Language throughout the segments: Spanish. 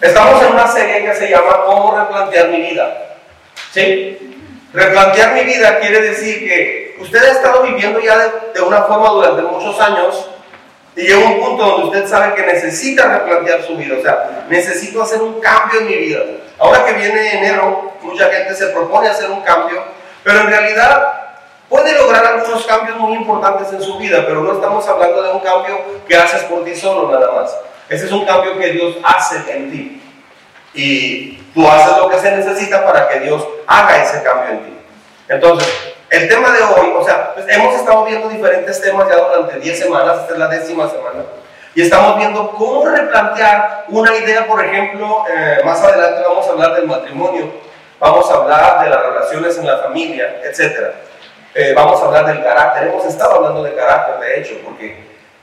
Estamos en una serie que se llama ¿Cómo replantear mi vida? ¿Sí? Replantear mi vida quiere decir que usted ha estado viviendo ya de, una forma durante muchos años y llega un punto donde usted sabe que necesita replantear su vida, o sea, necesito hacer un cambio en mi vida. Ahora que viene enero, mucha gente se propone hacer un cambio, pero en realidad puede lograr algunos cambios muy importantes en su vida, pero no estamos hablando de un cambio que haces por ti solo nada más. Ese es un cambio que Dios hace en ti. Y tú haces lo que se necesita para que Dios haga ese cambio en ti. Entonces, el tema de hoy, o sea, pues hemos estado viendo diferentes temas ya durante 10 semanas, esta es la décima semana, y estamos viendo cómo replantear una idea, por ejemplo, eh, más adelante vamos a hablar del matrimonio, vamos a hablar de las relaciones en la familia, etc. Eh, vamos a hablar del carácter, hemos estado hablando de carácter, de hecho, porque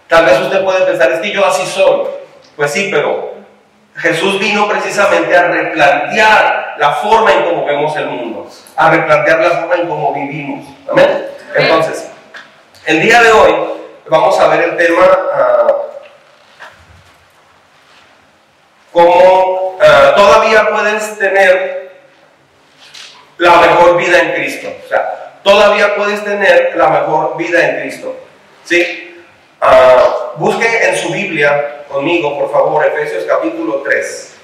tal vez usted puede pensar, es que yo así soy. Pues sí, pero Jesús vino precisamente a replantear la forma en cómo vemos el mundo, a replantear la forma en cómo vivimos. Amén. Entonces, el día de hoy vamos a ver el tema uh, cómo uh, todavía puedes tener la mejor vida en Cristo. O sea, todavía puedes tener la mejor vida en Cristo. ¿Sí? Uh, busque en su Biblia conmigo, por favor, Efesios capítulo 3.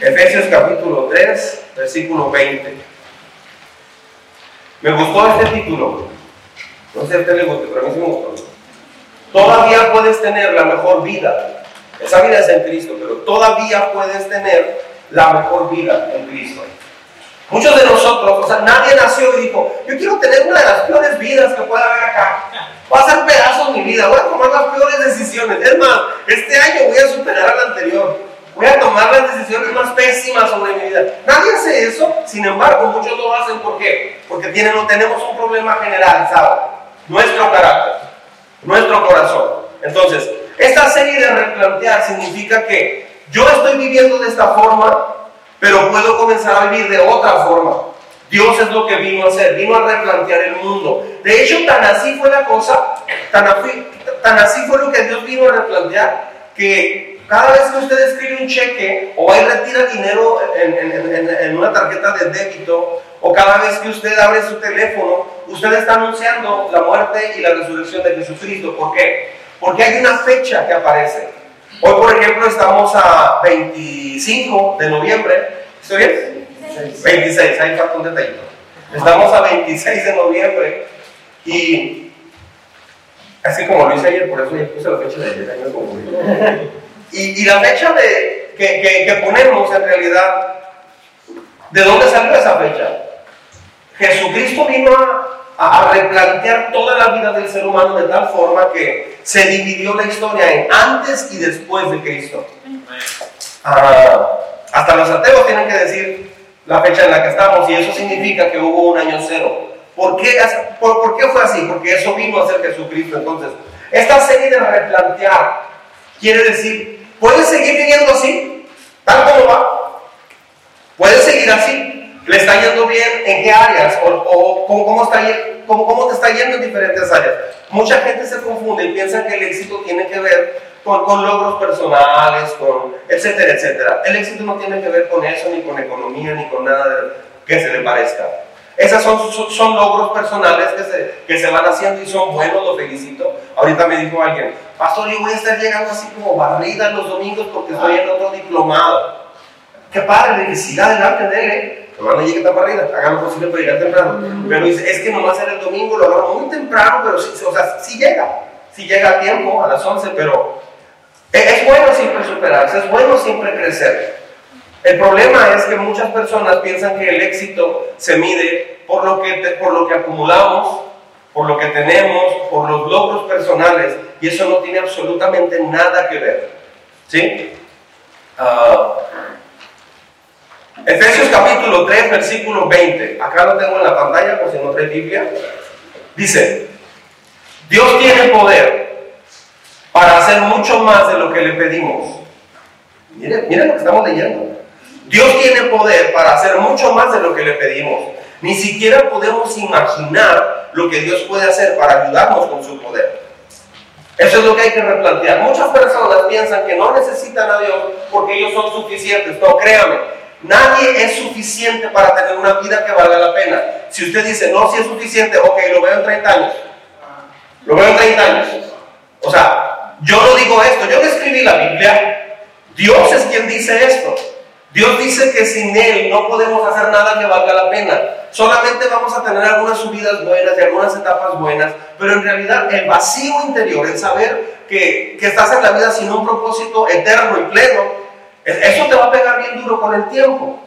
Efesios capítulo 3, versículo 20. Me gustó este título. No sé a usted le guste, pero a mí sí me gustó. Todavía puedes tener la mejor vida. Esa vida es en Cristo, pero todavía puedes tener la mejor vida en Cristo. Muchos de nosotros, o sea, nadie nació y dijo, yo quiero tener una de las peores vidas que pueda haber acá. Voy a hacer pedazos mi vida, voy a tomar las peores Es más, este año voy a superar al anterior. Voy a tomar las decisiones más pésimas sobre mi vida. Nadie hace eso, sin embargo, muchos lo hacen. ¿Por qué? Porque tenemos un problema generalizado. Nuestro carácter, nuestro corazón. Entonces, esta serie de replantear significa que yo estoy viviendo de esta forma, pero puedo comenzar a vivir de otra forma. Dios es lo que vino a hacer, vino a replantear el mundo. De hecho, tan así fue la cosa, tan, tan así fue lo que Dios vino a replantear, que cada vez que usted escribe un cheque o ahí retira dinero en, en, en, una tarjeta de débito, o cada vez que usted abre su teléfono, usted está anunciando la muerte y la resurrección de Jesucristo. ¿Por qué? Porque hay una fecha que aparece. Hoy, por ejemplo, estamos a 25 de noviembre. ¿Estoy bien? 26, ahí falta un detallito. Estamos a 26 de noviembre y así como lo hice ayer, por eso ya puse la fecha de ayer. Y, y la fecha de, que, que, que ponemos en realidad, ¿de dónde salió esa fecha? Jesucristo vino a, a, replantear toda la vida del ser humano de tal forma que se dividió la historia en antes y después de Cristo. Ah, hasta los ateos tienen que decir la fecha en la que estamos y eso significa que hubo un año cero. ¿Por qué, por, ¿Por qué fue así? Porque eso vino a ser Jesucristo. Entonces, esta serie de replantear quiere decir, ¿puedes seguir viviendo así? Tal como va. ¿Puedes seguir así? ¿Le está yendo bien en qué áreas? ¿O, o cómo, cómo, está, cómo, cómo te está yendo en diferentes áreas? Mucha gente se confunde y piensa que el éxito tiene que ver con, con, logros personales, con etcétera, etcétera. El éxito no tiene que ver con eso, ni con economía, ni con nada que se le parezca. Esas son, son, son logros personales que se, que se van haciendo y son buenos, los felicito. Ahorita me dijo alguien, pastor, yo voy a estar llegando así como barrida los domingos porque estoy en otro diplomado. Qué padre, felicidad adelante de él. Hermano, llegue tan barrida, hagan lo posible para llegar temprano. Pero dice, es que no va a ser el domingo, lo agarro muy temprano, pero sí, o sea, sí llega. Sí llega a tiempo, a las 11, pero es bueno siempre superarse, es bueno siempre crecer. El problema es que muchas personas piensan que el éxito se mide por lo que, por lo que acumulamos, por lo que tenemos, por los logros personales, y eso no tiene absolutamente nada que ver. ¿Sí? Uh, Efesios capítulo 3, versículo 20. Acá lo tengo en la pantalla por si no trae Biblia. Dice, Dios tiene poder para hacer mucho más de lo que le pedimos. Miren, miren lo que estamos leyendo. Dios tiene poder para hacer mucho más de lo que le pedimos. Ni siquiera podemos imaginar lo que Dios puede hacer para ayudarnos con su poder. Eso es lo que hay que replantear. Muchas personas piensan que no necesitan a Dios porque ellos son suficientes. No, créame, nadie es suficiente para tener una vida que valga la pena. Si usted dice, no, si es suficiente, ok, lo veo en 30 años. Lo veo en 30 años. O sea, yo no digo esto, yo no escribí la Biblia. Dios es quien dice esto. Dios dice que sin Él no podemos hacer nada que valga la pena. Solamente vamos a tener algunas subidas buenas y algunas etapas buenas, pero en realidad el vacío interior, el saber que, que estás en la vida sin un propósito eterno y pleno, eso te va a pegar bien duro con el tiempo.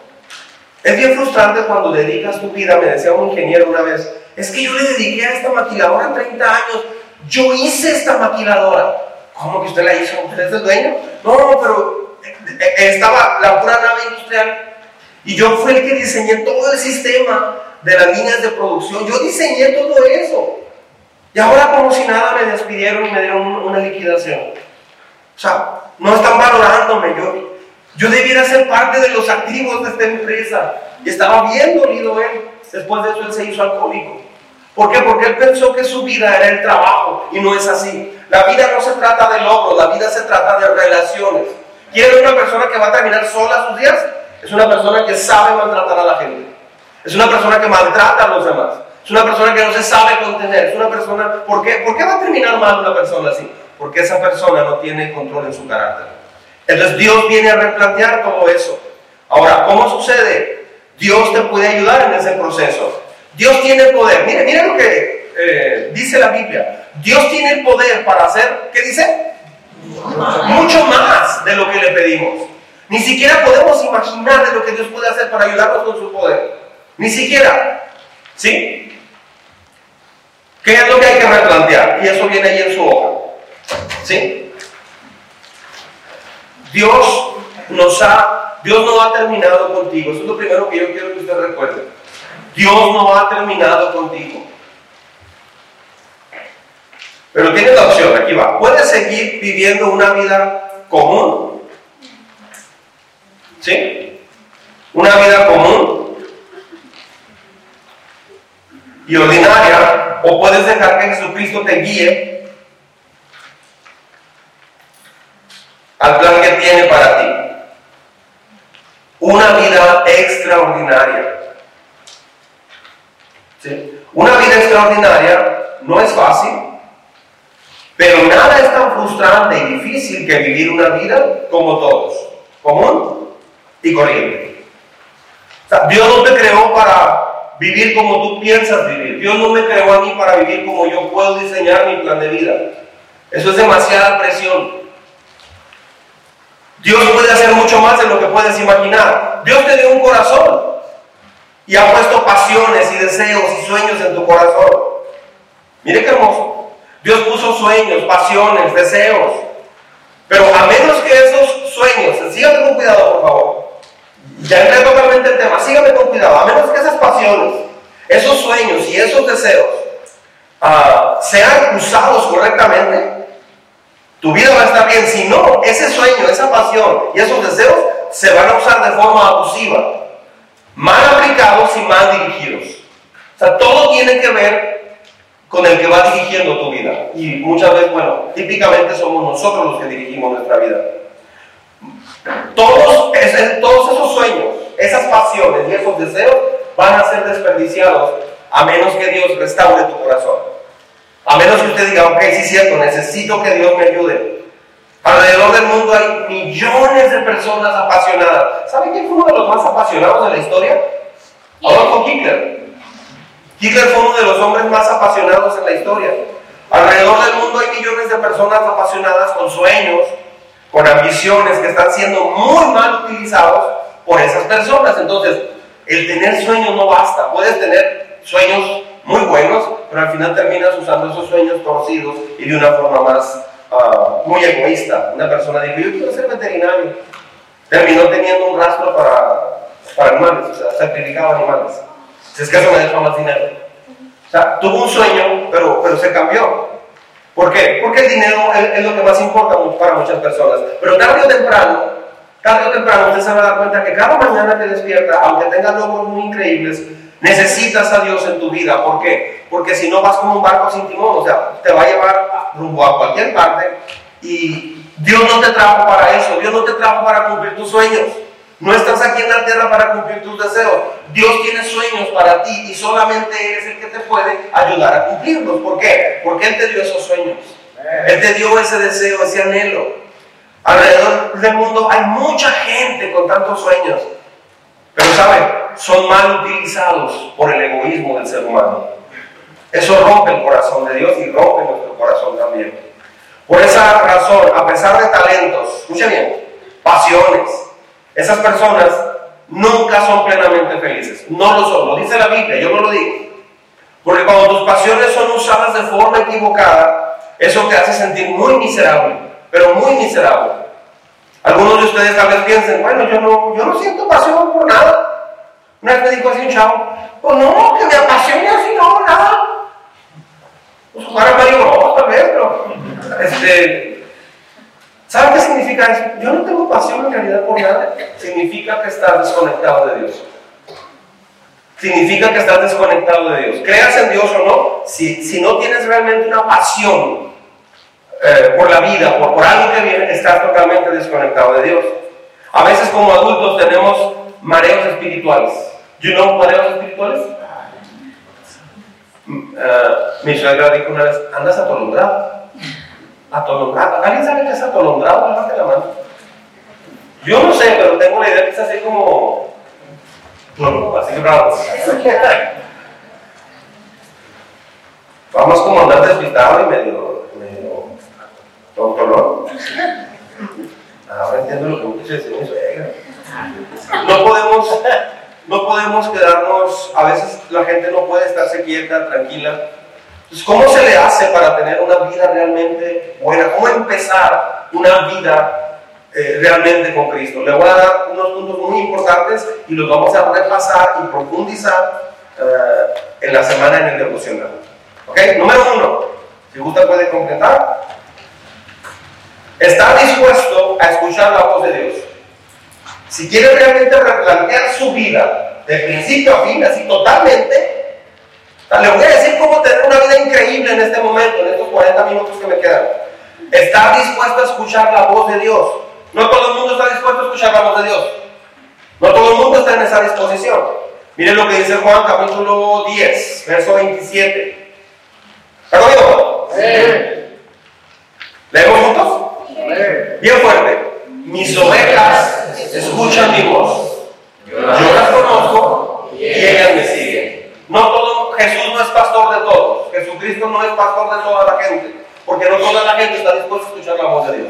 Es bien frustrante cuando dedicas tu vida, me decía un ingeniero una vez, es que yo le dediqué a esta maquiladora 30 años, yo hice esta maquiladora. ¿Cómo que usted la hizo? ¿Usted es el dueño? No, pero estaba la pura nave industrial y yo fui el que diseñé todo el sistema de las líneas de producción. Yo diseñé todo eso. Y ahora como si nada me despidieron y me dieron una liquidación. O sea, no están valorándome. Yo, yo debiera ser parte de los activos de esta empresa. Y estaba bien dolido él. Después de eso él se hizo alcohólico. ¿Por qué? Porque él pensó que su vida era el trabajo y no es así. La vida no se trata de logros, la vida se trata de relaciones. ¿Quiere una persona que va a terminar sola sus días? Es una persona que sabe maltratar a la gente. Es una persona que maltrata a los demás. Es una persona que no se sabe contener. Es una persona... ¿Por qué, ¿Por qué va a terminar mal una persona así? Porque esa persona no tiene control en su carácter. Entonces Dios viene a replantear todo eso. Ahora, ¿cómo sucede? Dios te puede ayudar en ese proceso. Dios tiene poder. Mire, mire lo que eh, dice la Biblia. Dios tiene el poder para hacer, ¿qué dice? Mucho más de lo que le pedimos. Ni siquiera podemos imaginar de lo que Dios puede hacer para ayudarnos con su poder. Ni siquiera. ¿Sí? ¿Qué es lo que hay que replantear? Y eso viene ahí en su hoja. ¿Sí? Dios nos ha, Dios no ha terminado contigo. Eso es lo primero que yo quiero que usted recuerde. Dios no ha terminado contigo. Pero tiene la opción, aquí va. Puedes seguir viviendo una vida común. ¿Sí? Una vida común y ordinaria, o puedes dejar que Jesucristo te guíe al plan que tiene para ti. Una vida extraordinaria. ¿Sí? Una vida extraordinaria no es fácil, pero nada es tan frustrante y difícil que vivir una vida como todos, común y corriente. Dios no te creó para vivir como tú piensas vivir. Dios no me creó a mí para vivir como yo puedo diseñar mi plan de vida. Eso es demasiada presión. Dios puede hacer mucho más de lo que puedes imaginar. Dios te dio un corazón y ha puesto pasiones y deseos y sueños en tu corazón. Mire qué hermoso. Dios puso sueños, pasiones, deseos. Pero a menos que esos sueños, síganme con cuidado, por favor. Ya entré totalmente el tema, síganme con cuidado. A menos que esas pasiones, esos sueños y esos deseos uh, sean usados correctamente, tu vida va a estar bien. Si no, ese sueño, esa pasión y esos deseos se van a usar de forma abusiva, mal aplicados y mal dirigidos. O sea, todo tiene que ver con el que va dirigiendo tu vida. Y muchas veces, bueno, típicamente somos nosotros los que dirigimos nuestra vida. Todos, todos esos sueños, esas pasiones y esos deseos van a ser desperdiciados a menos que Dios restaure tu corazón. A menos que usted diga, ok, sí es cierto, necesito que Dios me ayude. Alrededor del mundo hay millones de personas apasionadas. ¿Sabe quién fue uno de los más apasionados de la historia? Adolfo Hitler. Hitler fue uno de los hombres más apasionados en la historia. Alrededor del mundo hay millones de personas apasionadas con sueños, con ambiciones que están siendo muy mal utilizados por esas personas. Entonces, el tener sueños no basta. Puedes tener sueños muy buenos, pero al final terminas usando esos sueños torcidos y de una forma más ah, muy egoísta. Una persona dijo, yo quiero ser veterinario. Terminó teniendo un rastro para, para animales, o sea, sacrificaba animales. Si es que eso me deja más dinero. O sea, tuvo un sueño, pero, pero se cambió. ¿Por qué? Porque el dinero es, lo que más importa para muchas personas. Pero tarde o temprano, tarde o temprano usted se va a dar cuenta que cada mañana que despierta, aunque tenga logros muy increíbles, necesitas a Dios en tu vida. ¿Por qué? Porque si no vas como un barco sin timón, o sea, te va a llevar va rumbo a cualquier parte y Dios no te trajo para eso, Dios no te trajo para cumplir tus sueños. No estás aquí en la tierra para cumplir tus deseos. Dios tiene sueños para ti y solamente Él es el que te puede ayudar a cumplirlos. ¿Por qué? Porque Él te dio esos sueños. Él te dio ese deseo, ese anhelo. Alrededor del mundo hay mucha gente con tantos sueños. Pero saben, son mal utilizados por el egoísmo del ser humano. Eso rompe el corazón de Dios y rompe nuestro corazón también. Por esa razón, a pesar de talentos, escuchen bien, pasiones, esas personas nunca son plenamente felices. No lo son, lo dice la Biblia, yo no lo digo. Porque cuando tus pasiones son usadas de forma equivocada, eso te hace sentir muy miserable, pero muy miserable. Algunos de ustedes tal vez piensen, bueno, yo no, yo no siento pasión por nada. Una vez me dijo así un chavo, pues no, que me apasione así, no, nada. Pues jugar a Mario tal vez, pero este, ¿Saben qué significa eso? Yo no tengo pasión en realidad por nada. Significa que estás desconectado de Dios. Significa que estás desconectado de Dios. Creas en Dios o no, si, si no tienes realmente una pasión eh, por la vida, por, por algo que viene, estás totalmente desconectado de Dios. A veces como adultos tenemos mareos espirituales. ¿You know mareos espirituales? Uh, mi dijo una vez, andas atolondrado. Atolondrado. ¿Alguien sabe qué es atolondrado? Levante la mano. Yo no sé, pero tengo la idea que es así como. Así bravo. Vamos como andar despistado y medio. medio tonto, ¿no? Ahora entiendo lo que quiso decir mi suegra. No podemos, no podemos quedarnos, a veces la gente no puede estarse quieta, tranquila, entonces, ¿cómo se le hace para tener una vida realmente buena? ¿Cómo empezar una vida eh, realmente con Cristo? Le voy a dar unos puntos muy importantes y los vamos a repasar y profundizar eh, en la semana en el devocional. ¿Ok? Número uno, si gusta puede completar. Estar dispuesto a escuchar la voz de Dios. Si quiere realmente replantear su vida de principio a fin, así totalmente, le voy a decir cómo tener una vida increíble en este momento, en estos 40 minutos que me quedan. Estar dispuesto a escuchar la voz de Dios. No todo el mundo está dispuesto a escuchar la voz de Dios. No todo el mundo está en esa disposición. Miren lo que dice Juan capítulo 10, verso 27. ¿Está conmigo? Sí. ¿Leemos juntos? Bien fuerte. Mis ovejas escuchan mi voz. Yo las conozco y ellas me siguen. No todo Jesús no es pastor de todos. Jesucristo no es pastor de toda la gente. Porque no toda la gente está dispuesta a escuchar la voz de Dios.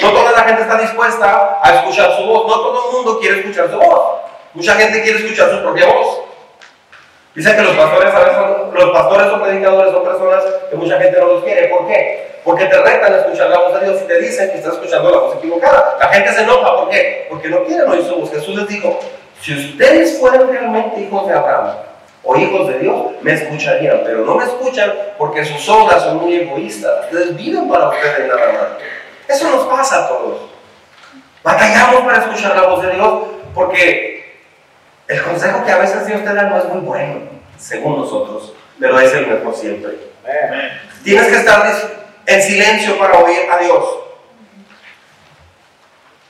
No toda la gente está dispuesta a escuchar su voz. No todo el mundo quiere escuchar su voz. Mucha gente quiere escuchar su propia voz. Dicen que los pastores, son, los pastores o predicadores son personas que mucha gente no los quiere. ¿Por qué? Porque te retan a escuchar la voz de Dios y te dicen que estás escuchando la voz equivocada. La gente se enoja. ¿Por qué? Porque no quieren oír su voz. Jesús les dijo, si ustedes fueran realmente hijos de Abraham, o hijos de Dios, me escucharían, pero no me escuchan porque sus obras son muy egoístas. Ustedes viven para ustedes nada más. Eso nos pasa a todos. Batallamos para escuchar la voz de Dios porque el consejo que a veces Dios te da no es muy bueno, según nosotros, pero es el mejor siempre. Tienes que estar en silencio para oír a Dios.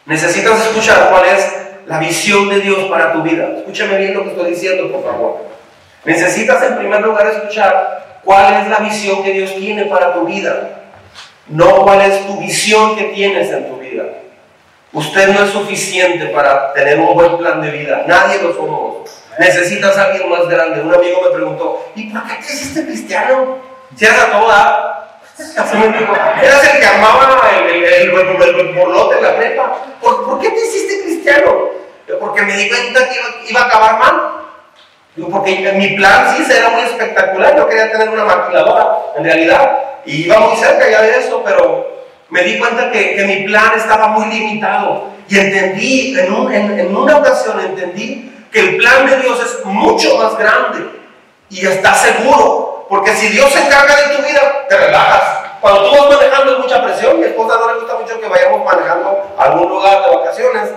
Necesitas escuchar cuál es la visión de Dios para tu vida. Escúchame bien lo que estoy diciendo, por favor. Necesitas en primer lugar escuchar cuál es la visión que Dios tiene para tu vida, no cuál es tu visión que tienes en tu vida. Usted no es suficiente para tener un buen plan de vida, nadie lo somos. Necesitas a alguien más grande. Un amigo me preguntó, ¿y por qué te hiciste cristiano? Si eras a toda. Eras el que amaba el, el, borlote en la prepa. ¿Por, ¿Por, qué te hiciste cristiano? Porque me di cuenta que iba, iba a acabar mal porque mi plan sí era muy espectacular, yo quería tener una maquiladora, en realidad, y iba muy cerca ya de eso, pero me di cuenta que, que mi plan estaba muy limitado. Y entendí, en, en, en, una ocasión entendí que el plan de Dios es mucho más grande y está seguro, porque si Dios se encarga de tu vida, te relajas. Cuando tú vas manejando es mucha presión, mi esposa no le gusta mucho que vayamos manejando a algún lugar de vacaciones,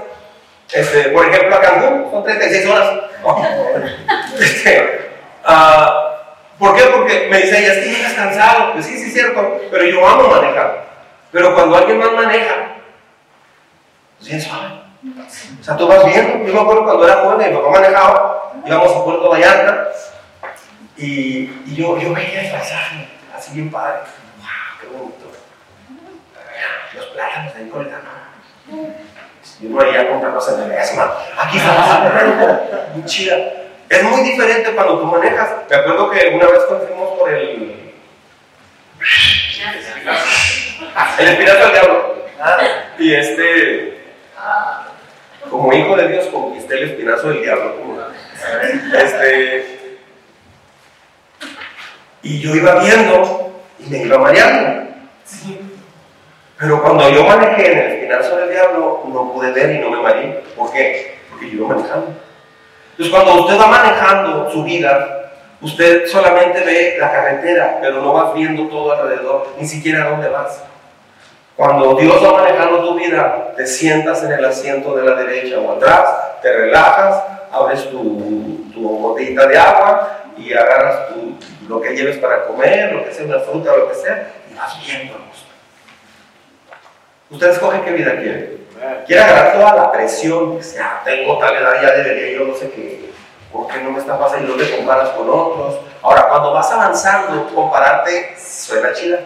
este, por ejemplo, a Cancún, son 36 horas. Este, uh, ¿Por qué? Porque me dice ella, es que llegas cansado. Pues sí, sí, es cierto, pero yo amo manejar. Pero cuando alguien más maneja, pues bien suave. O sea, tú vas viendo. Yo me acuerdo cuando era joven, mi papá manejaba, íbamos a Puerto Vallarta y, y yo, yo veía el paisaje, así bien padre. ¡Wow! ¡Qué bonito! Los plátanos ahí colgando. Yo no haría comprar cosas de mesma. Aquí está muy chida. Es muy diferente cuando tú manejas. Me acuerdo que una vez cuando fuimos por el. El espinazo del diablo. Y este. Como hijo de Dios conquisté el espinazo del diablo. Este. Y yo iba viendo y me iba mareando. Pero cuando yo manejé en el espinazo del diablo, no pude ver y no me mareé. ¿Por qué? Porque yo iba manejando. Entonces, cuando usted va manejando su vida, usted solamente ve la carretera, pero no va viendo todo alrededor, ni siquiera a dónde vas. Cuando Dios va manejando tu vida, te sientas en el asiento de la derecha o atrás, te relajas, abres tu, tu botellita de agua y agarras lo que lleves para comer, lo que sea, una fruta lo que sea, y vas viendo Usted escoge qué vida quiere. Quiere agarrar toda la presión, que sea, tengo tal edad, ya debería, yo no sé qué, ¿por qué no me está pasando? Y no te comparas con otros. Ahora, cuando vas avanzando, compararte suena chida,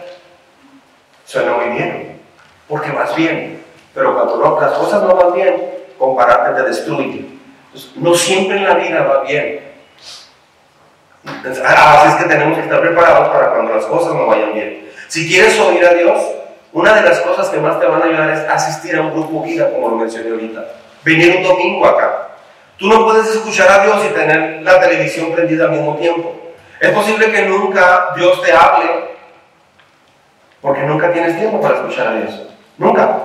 suena muy bien, porque vas bien. Pero cuando no, las cosas no van bien, compararte te destruye. Entonces, no siempre en la vida va bien. Entonces, así es que tenemos que estar preparados para cuando las cosas no vayan bien. Si quieres oír a Dios, una de las cosas que más te van a ayudar es asistir a un grupo vida, como lo mencioné ahorita. Venir un domingo acá. Tú no puedes escuchar a Dios y tener la televisión prendida al mismo tiempo. Es posible que nunca Dios te hable porque nunca tienes tiempo para escuchar a Dios. Nunca.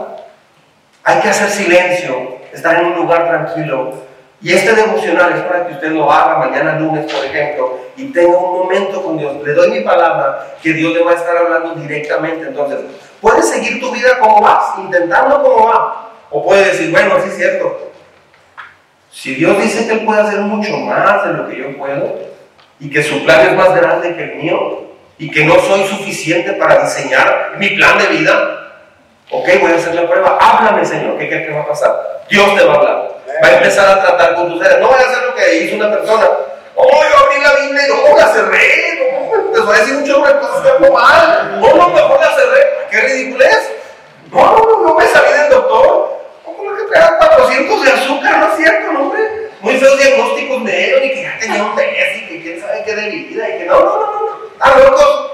Hay que hacer silencio, estar en un lugar tranquilo. Y este devocional es para que usted lo haga mañana lunes, por ejemplo, y tenga un momento con Dios. Le doy mi palabra que Dios le va a estar hablando directamente. Entonces, puedes seguir tu vida como vas, intentando como va. O puedes decir, bueno, sí es cierto. Si Dios dice que Él puede hacer mucho más de lo que yo puedo, y que su plan es más grande que el mío, y que no soy suficiente para diseñar mi plan de vida, ok, voy a hacer la prueba. Háblame, Señor, ¿qué crees que va a pasar? Dios te va a hablar. Va a empezar a tratar con tus seres. No voy a hacer lo que hizo una persona. Oh, yo abrí la Biblia y no, la cerré. No, les voy a decir muchas cosas que mal. No, no, mejor la cerré. ¿Qué ridiculez? No, no, no me salí del doctor. ¿Cómo que traía 400 de azúcar? No es cierto, no, hombre. Muy feos diagnósticos me dieron y que ya tenía un test y que quién sabe qué de mi vida y que no, no, no, no. ¿Están locos?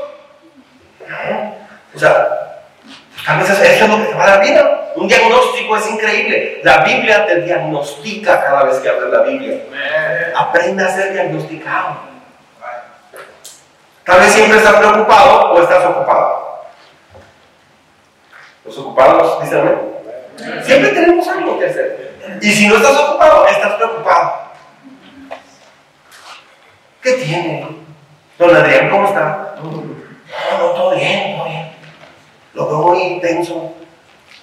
No. O sea, a veces eso es lo que te va a dar vida. Un diagnóstico es increíble. La Biblia te diagnostica cada vez que abres la Biblia. Aprende a ser diagnosticado. Tal vez siempre estás preocupado o estás ocupado. Los ocupados dicen amén. Siempre tenemos algo que hacer. Y si no estás ocupado, estás preocupado. ¿Qué tiene? Don Adrián, ¿cómo está? No, no, todo bien, todo bien. Lo veo muy intenso.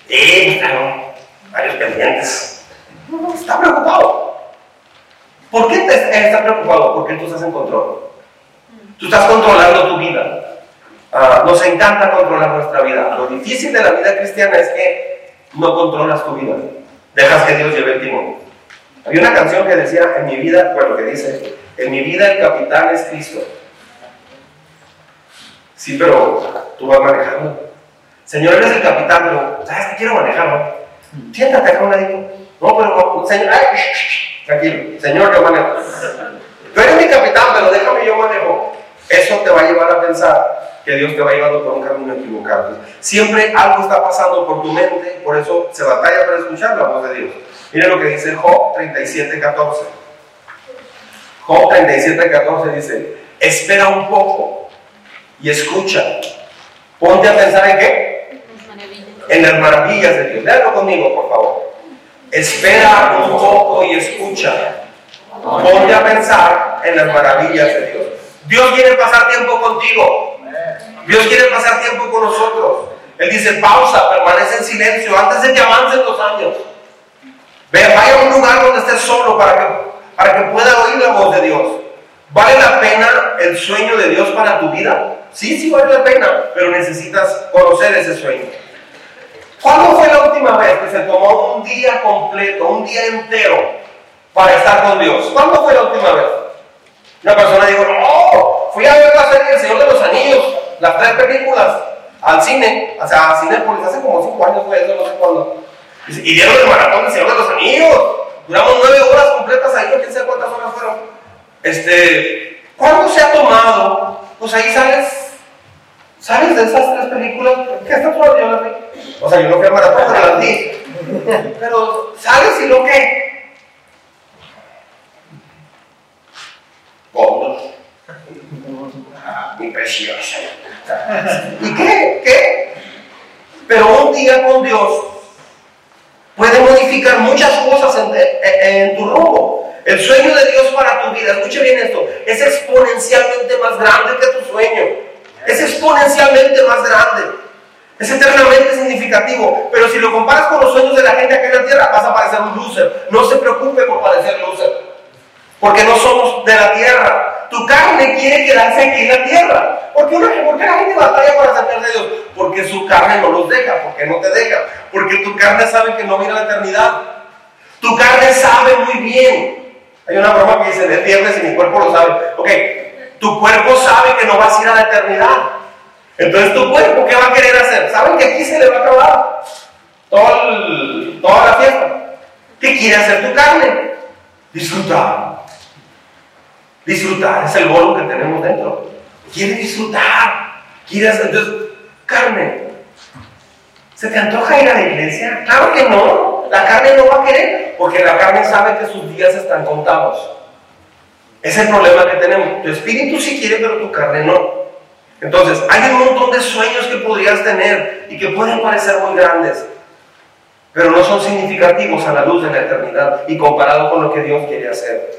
Claro, varios pendientes. Está preocupado. ¿Por qué te está preocupado? Porque tú estás en control. Tú estás controlando tu vida. Uh, nos encanta controlar nuestra vida. Lo difícil de la vida cristiana es que no controlas tu vida. Dejas que Dios lleve el timón. Había una canción que decía, en mi vida, bueno, que dice, en mi vida el capitán es Cristo. Sí, pero tú vas manejando. Señor, eres el capitán, pero ¿sabes que quiero manejar? No? Siéntate acá un ladito. No, pero, señor, ay, tranquilo, señor, yo manejo. Tú eres mi capitán, pero déjame yo manejo. Eso te va a llevar a pensar que Dios te va llevando por un camino equivocado. Siempre algo está pasando por tu mente, por eso se batalla para escuchar la voz de Dios. Mira lo que dice Job 37:14. Job 37:14 dice: Espera un poco y escucha. Ponte a pensar en qué? En las maravillas de Dios. Léalo conmigo, por favor. Espera un poco y escucha. Ponte a pensar en las maravillas de Dios. Dios quiere pasar tiempo contigo. Dios quiere pasar tiempo con nosotros. Él dice, pausa, permanece en silencio antes de que avancen los años. Ve, vaya a un lugar donde estés solo para que, para que pueda oír la voz de Dios. ¿Vale la pena el sueño de Dios para tu vida? Sí, sí vale la pena, pero necesitas conocer ese sueño. ¿Cuándo fue la última vez que se tomó un día completo, un día entero para estar con Dios? ¿Cuándo fue la última vez? Una persona dijo, no, fui a ver la serie El Señor de los Anillos, las tres películas, al cine, o sea, a Cinepolis, hace como cinco años fue eso, no sé cuándo. Y dieron el maratón del Señor de los Anillos. Duramos nueve horas completas ahí, no sé cuántas horas fueron. Este, ¿cuándo se ha tomado? Pues ahí sales ¿Sabes de esas tres películas? ¿Qué está todo yo las? O sea, yo no fui a maratón, pero las vi. Pero, ¿sabes y lo qué? Todos. Mi preciosa. ¿Y qué? ¿Qué? Pero un día con Dios puede modificar muchas cosas en, en, tu rumbo. El sueño de Dios para tu vida, escuche bien esto, es exponencialmente más grande que tu sueño es exponencialmente más grande. Es eternamente significativo. Pero si lo comparas con los sueños de la gente aquí en la tierra, vas a parecer un loser. No se preocupe por parecer loser. Porque no somos de la tierra. Tu carne quiere quedarse aquí en la tierra. ¿Por qué, la gente batalla para sacar de Dios? Porque su carne no los deja. Porque no te deja. Porque tu carne sabe que no viene la eternidad. Tu carne sabe muy bien. Hay una broma que dice, de viernes y mi cuerpo lo sabe. Ok, tu cuerpo sabe que no vas a ir a la eternidad. Entonces tu cuerpo, ¿qué va a querer hacer? Saben que aquí se le va a acabar toda la fiesta. ¿Qué quiere hacer tu carne? Disfrutar. Disfrutar es el bolo que tenemos dentro. Quiere disfrutar. Quiere hacer. Entonces, carne. ¿Se te antoja ir a la iglesia? Claro que no. La carne no va a querer porque la carne sabe que sus días están contados. Es el problema que tenemos. Tu espíritu sí quiere, pero tu carne no. Entonces, hay un montón de sueños que podrías tener y que pueden parecer muy grandes, pero no son significativos a la luz de la eternidad y comparado con lo que Dios quiere hacer.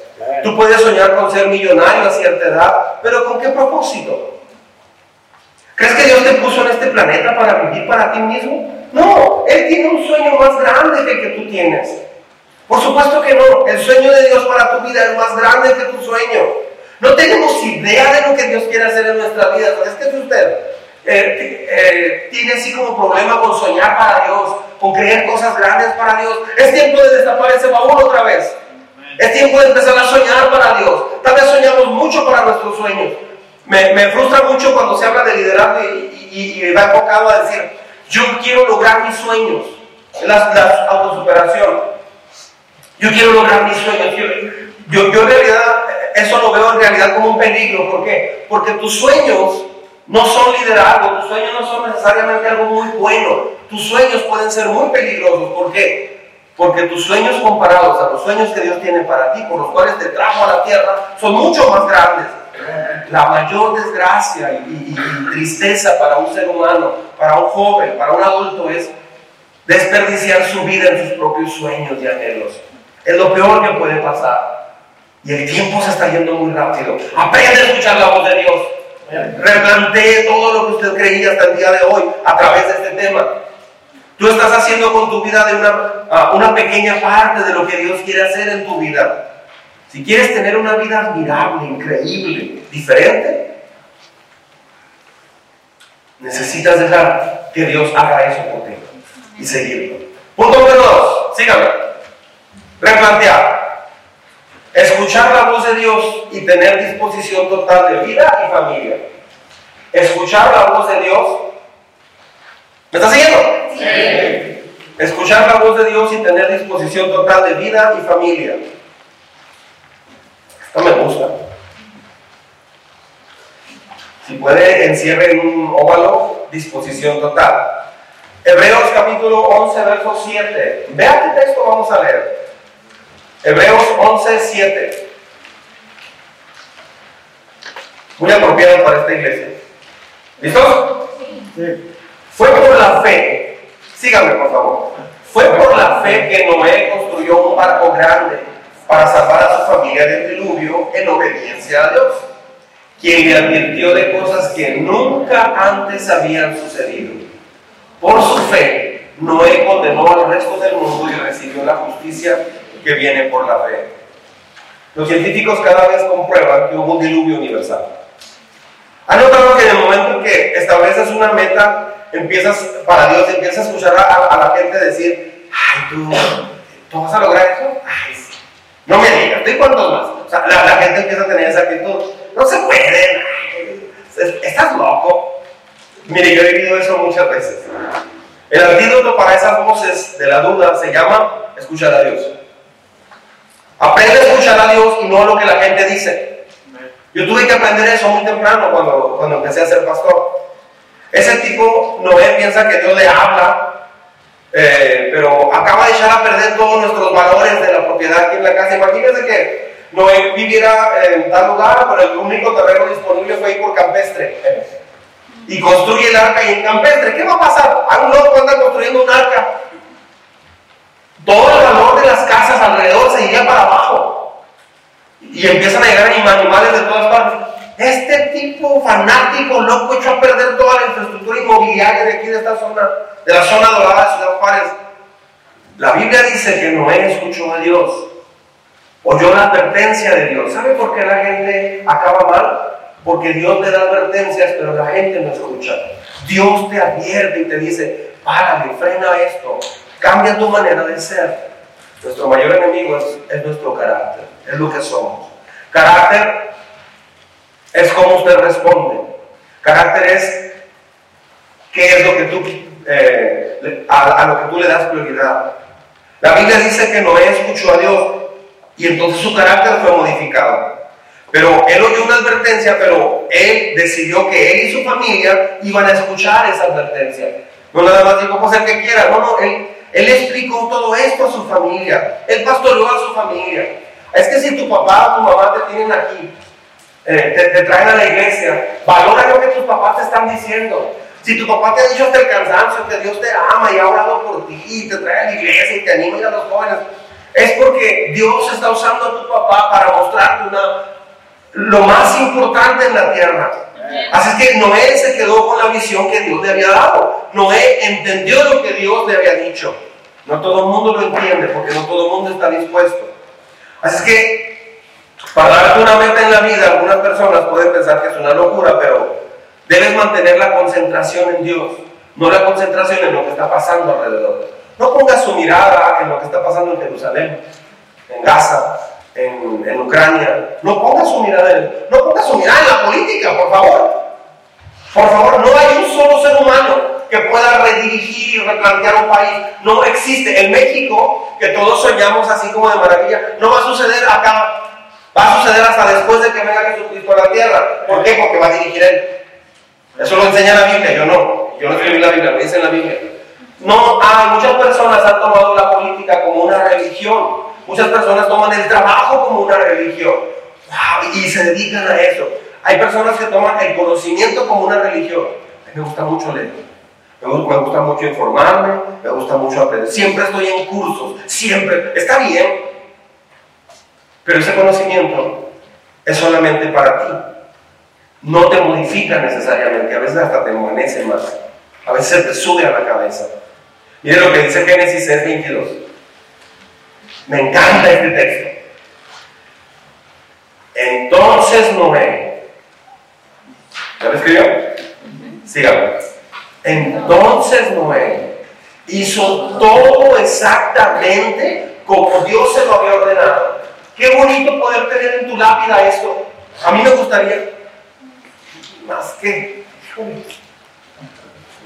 Tú puedes soñar con ser millonario a cierta edad, pero ¿con qué propósito? ¿Crees que Dios te puso en este planeta para vivir para ti mismo? No, Él tiene un sueño más grande que el que tú tienes. Por supuesto que no. El sueño de Dios para tu vida es más grande que tu sueño. No tenemos idea de lo que Dios quiere hacer en nuestra vida. Es que usted eh, eh, tiene así como problema con soñar para Dios, con creer cosas grandes para Dios. Es tiempo de destapar ese baúl otra vez. Es tiempo de empezar a soñar para Dios. Tal vez soñamos mucho para nuestros sueños. Me, frustra mucho cuando se habla de liderazgo y, y, va enfocado a decir, yo quiero lograr mis sueños, la, la autosuperación. Yo quiero lograr mis sueños. Yo, yo en realidad, eso lo veo en realidad como un peligro. ¿Por qué? Porque tus sueños no son liderazgo, tus sueños no son necesariamente algo muy bueno. Tus sueños pueden ser muy peligrosos. ¿Por qué? Porque tus sueños comparados a los sueños que Dios tiene para ti, por los cuales te trajo a la tierra, son mucho más grandes. La mayor desgracia y, y tristeza para un ser humano, para un joven, para un adulto es desperdiciar su vida en sus propios sueños y anhelos. Es lo peor que puede pasar. Y el tiempo se está yendo muy rápido. Aprende a escuchar la voz de Dios. Replantee todo lo que usted creía hasta el día de hoy a través de este tema. Tú estás haciendo con tu vida de una, ah, una pequeña parte de lo que Dios quiere hacer en tu vida. Si quieres tener una vida admirable, increíble, diferente, necesitas dejar que Dios haga eso por ti y seguirlo. Punto número dos, síganme. Replantear. Escuchar la voz de Dios y tener disposición total de vida y familia. Escuchar la voz de Dios. ¿Me está siguiendo? Sí. Escuchar la voz de Dios y tener disposición total de vida y familia. Esto me gusta. Si puede, encierre en un óvalo disposición total. Hebreos capítulo 11, verso 7. Vea qué texto vamos a leer. Hebreos 11, 7. Muy apropiado para esta iglesia. ¿Listos? Sí. Fue por la fe, síganme por favor, fue por la fe que Noé construyó un barco grande para salvar a su familia del diluvio en obediencia a Dios, quien le advirtió de cosas que nunca antes habían sucedido. Por su fe, Noé condenó al resto del mundo y recibió la justicia que viene por la fe. Los científicos cada vez comprueban que hubo un diluvio universal. ¿Han notado que en el momento en que estableces una meta, empiezas, para Dios, empiezas a escuchar a, la gente decir, ay, tú, ¿tú vas a lograr eso? Ay, sí. No me digas, ¿tú cuántos más? O sea, la, gente empieza a tener esa actitud. No se puede, estás loco. Mire, yo he vivido eso muchas veces. El antídoto para esas voces de la duda se llama escuchar a Dios. Aprende a escuchar a Dios y no lo que la gente dice. Yo tuve que aprender eso muy temprano cuando, cuando empecé a ser pastor. Ese tipo, Noé, piensa que Dios le habla, eh, pero acaba de echar a perder todos nuestros valores de la propiedad aquí en la casa. Imagínense que Noé viviera en tal lugar, pero el único terreno disponible fue ir por campestre. Y construye el arca y en campestre. ¿Qué va a pasar? A un loco anda construyendo un arca todo el valor de las casas alrededor se iría para abajo. Y empiezan a llegar animales de todas partes. Este tipo fanático, loco, echó a perder toda la infraestructura inmobiliaria de aquí, de esta zona, de la zona dorada de Ciudad Juárez. La Biblia dice que Noé escuchó a Dios, oyó la advertencia de Dios. ¿Sabe por qué la gente acaba mal? Porque Dios le da advertencias, pero la gente no escucha. Dios te advierte y te dice, párale, frena esto, Cambia tu manera de ser. Nuestro mayor enemigo es, nuestro carácter, es lo que somos. Carácter es cómo usted responde. Carácter es qué es lo que tú, eh, a, lo que tú le das prioridad. La Biblia dice que Noé escuchó a Dios y entonces su carácter fue modificado. Pero él oyó una advertencia, pero él decidió que él y su familia iban a escuchar esa advertencia. No nada más dijo, pues el que quiera, no, no, él, él explicó todo esto a su familia. Él pastoreó a su familia. Es que si tu papá o tu mamá te tienen aquí, eh, te, traen a la iglesia, valora lo que tus papás te están diciendo. Si tu papá te ha dicho hasta el cansancio que Dios te ama y ha orado por ti y te trae a la iglesia y te anima a los jóvenes, es porque Dios está usando a tu papá para mostrarte una, lo más importante en la tierra. Así que Noé se quedó con la visión que Dios le había dado. Noé entendió lo que Dios le había dicho. No todo el mundo lo entiende porque no todo el mundo está dispuesto. Así que para darte una en la vida, algunas personas pueden pensar que es una locura, pero debes mantener la concentración en Dios, no la concentración en lo que está pasando alrededor. No pongas su mirada en lo que está pasando en Jerusalén, en Gaza, en, Ucrania. No ponga su mirada en, no ponga su mirada en la política, por favor. Por favor, no hay un solo ser humano que pueda redirigir y replantear un país. No existe. En México, que todos soñamos así como de maravilla, no va a suceder acá. Va a suceder hasta después de que venga Jesucristo a la tierra. ¿Por qué? Porque va a dirigir Él. Eso lo enseña la Biblia, yo no. Yo no escribí la Biblia, lo dice la Biblia. No hay, muchas personas han tomado la política como una religión. Muchas personas toman el trabajo como una religión y se dedican a eso. Hay personas que toman el conocimiento como una religión. A mí me gusta mucho leer. Me gusta mucho informarme, me gusta mucho aprender. Siempre estoy en cursos, siempre. Está bien, pero ese conocimiento es solamente para ti. No te modifica necesariamente, a veces hasta te envanece más. A veces se te sube a la cabeza. Mire lo que dice Génesis 6:22. Me encanta este texto. Entonces Noé, ¿ya lo escribió? Sígame. Entonces Noé hizo todo exactamente como Dios se lo había ordenado. Qué bonito poder tener en tu lápida esto. A mí me gustaría más que,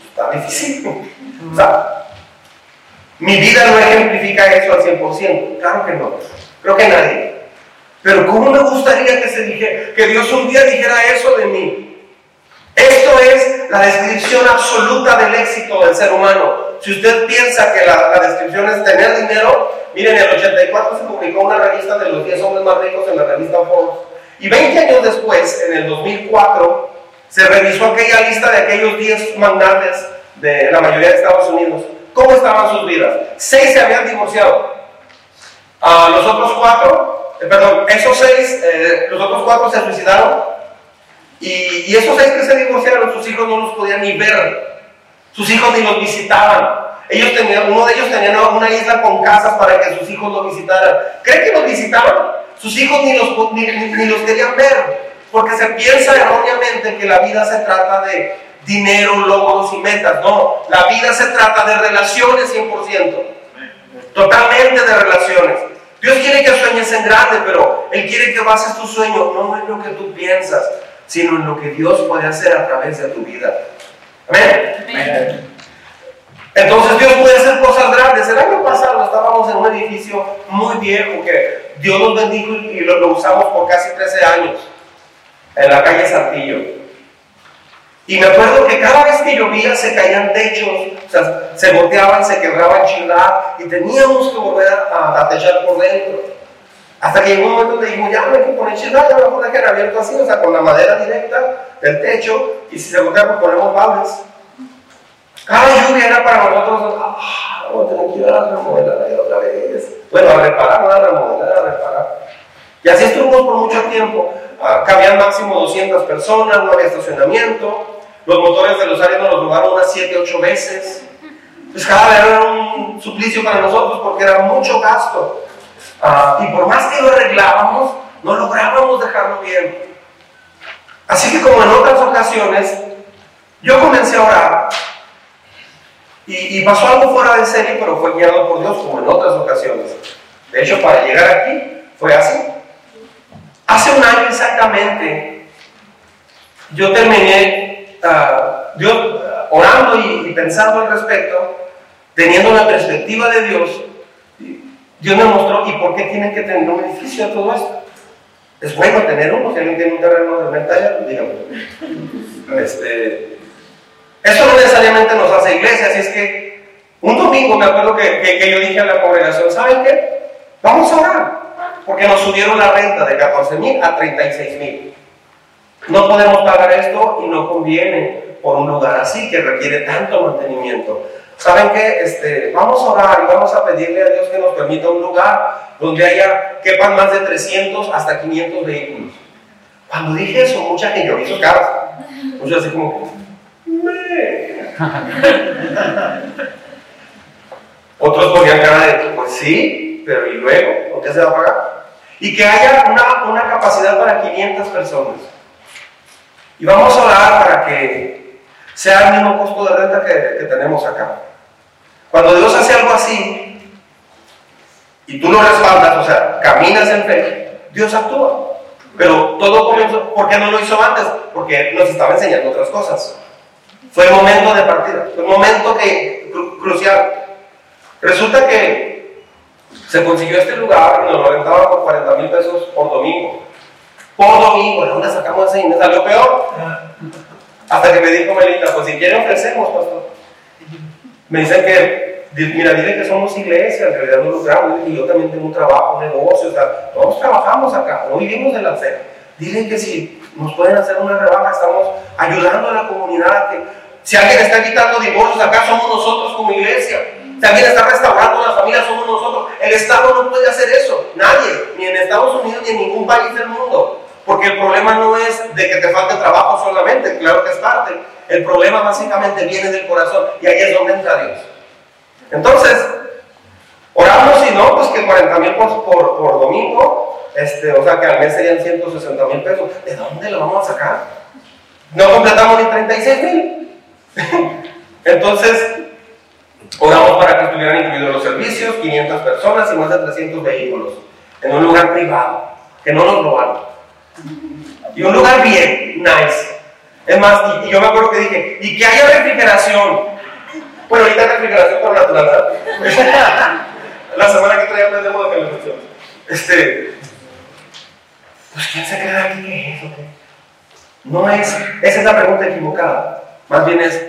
está difícil. O sea, mi vida no ejemplifica eso al 100%, claro que no, creo que nadie. Pero ¿cómo me gustaría que se dijera, que Dios un día dijera eso de mí? Esto es la descripción absoluta del éxito del ser humano. Si usted piensa que la, descripción es tener dinero, miren, en el 84 se publicó una revista de los 10 hombres más ricos en la revista Forbes. Y 20 años después, en el 2004, se revisó aquella lista de aquellos 10 magnates de la mayoría de Estados Unidos. ¿Cómo estaban sus vidas? Seis se habían divorciado. a los otros cuatro, eh, perdón, esos seis, eh, los otros cuatro se suicidaron. Y, y, esos seis que se divorciaron, sus hijos no los podían ni ver. Sus hijos ni los visitaban. Ellos tenían, uno de ellos tenía una isla con casas para que sus hijos lo visitaran. ¿Creen que los visitaban? sus hijos ni los, ni los querían ver, porque se piensa erróneamente que la vida se trata de dinero, logros y metas. No, la vida se trata de relaciones 100%. Totalmente de relaciones. Dios quiere que sueñes en grande, pero Él quiere que bases tu sueño no en lo que tú piensas, sino en lo que Dios puede hacer a través de tu vida. Amén. Entonces Dios puede hacer cosas grandes. El año pasado estábamos en un edificio muy viejo que Dios nos bendijo y lo, lo usamos por casi 13 años, en la calle Santillo. Y me acuerdo que cada vez que llovía se caían techos, o sea, se volteaban, se quebraban chingada y teníamos que volver a, techar por dentro. Hasta que llegó un momento donde dijimos, ya no hay que poner chingada, ya mejor dejar abierto así, o sea, con la madera directa del techo y si se voltea, pues ponemos baldes. Cada lluvia era para nosotros, ah, vamos a tener que ir a la remodelar otra vez. Bueno, a reparar, a remodelar, a reparar. Y así estuvimos por mucho tiempo. Ah, cabían máximo 200 personas, no había estacionamiento. Los motores de los nos los robaron unas 7, 8 veces. Pues cada vez era un suplicio para nosotros porque era mucho gasto. Ah, y por más que lo arreglábamos, no lográbamos dejarlo bien. Así que como en otras ocasiones, yo comencé a orar. Y, y pasó algo fuera de serie, pero fue guiado por Dios, como en otras ocasiones. De hecho, para llegar aquí fue así. Hace un año exactamente, yo terminé Dios, orando y, pensando al respecto, teniendo la perspectiva de Dios, Dios me mostró, ¿y por qué tienen que tener un edificio todo esto? Es bueno tener uno, si alguien tiene un terreno de venta dígame. Este, eso no necesariamente nos hace iglesia, así es que un domingo me acuerdo que, que, yo dije a la congregación, ¿saben qué? Vamos a orar, porque nos subieron la renta de 14 mil a 36 mil. No podemos pagar esto y no conviene por un lugar así que requiere tanto mantenimiento. ¿Saben qué? Este, vamos a orar y vamos a pedirle a Dios que nos permita un lugar donde haya, quepan más de 300 hasta 500 vehículos. Cuando dije eso, mucha gente yo hizo caras. Muchos así como, Otros ponían cara de, pues sí, pero ¿y luego? ¿Por qué se va a pagar? Y que haya una, una capacidad para 500 personas. Y vamos a orar para que sea el mismo costo de renta que, tenemos acá. Cuando Dios hace algo así y tú lo respaldas, o sea, caminas en fe, Dios actúa. Pero todo comenzó, ¿por qué no lo hizo antes? Porque nos estaba enseñando otras cosas. Fue el momento de partida, fue el momento que, crucial. Resulta que se consiguió este lugar y nos lo rentaban por 40 mil pesos por domingo por domingo, ¿de dónde sacamos ese dinero? Salió peor. Hasta que me dijo Melita, pues si quiere ofrecemos, pastor. Me dicen que, mira, dile que somos iglesia, en realidad no lucramos, y yo también tengo un trabajo, un negocio, o sea, todos trabajamos acá, no vivimos en la fe. Dile que si nos pueden hacer una rebaja, estamos ayudando a la comunidad. Si alguien está quitando divorcios acá, somos nosotros como iglesia. Si alguien está restaurando la familia, somos nosotros. El Estado no puede hacer eso. Nadie, ni en Estados Unidos ni en ningún país del mundo. Porque el problema no es de que te falte trabajo solamente, claro que es parte. El problema básicamente viene del corazón y ahí es donde entra Dios. Entonces, oramos y no, pues que 40 mil por, por, domingo, este, o sea que al mes serían 160 mil pesos. ¿De dónde lo vamos a sacar? No completamos ni 36 mil. Entonces, oramos para que estuvieran incluidos los servicios, 500 personas y más de 300 vehículos, en un lugar privado, que no nos robaron. Y un lugar bien, nice. Es más, y, yo me acuerdo que dije, y que haya refrigeración. Bueno, ahorita refrigeración por naturaleza. La semana que trae aprendemos de calefacción. Este, pues ¿quién se cree aquí que es? No es, esa es la pregunta equivocada. Más bien es,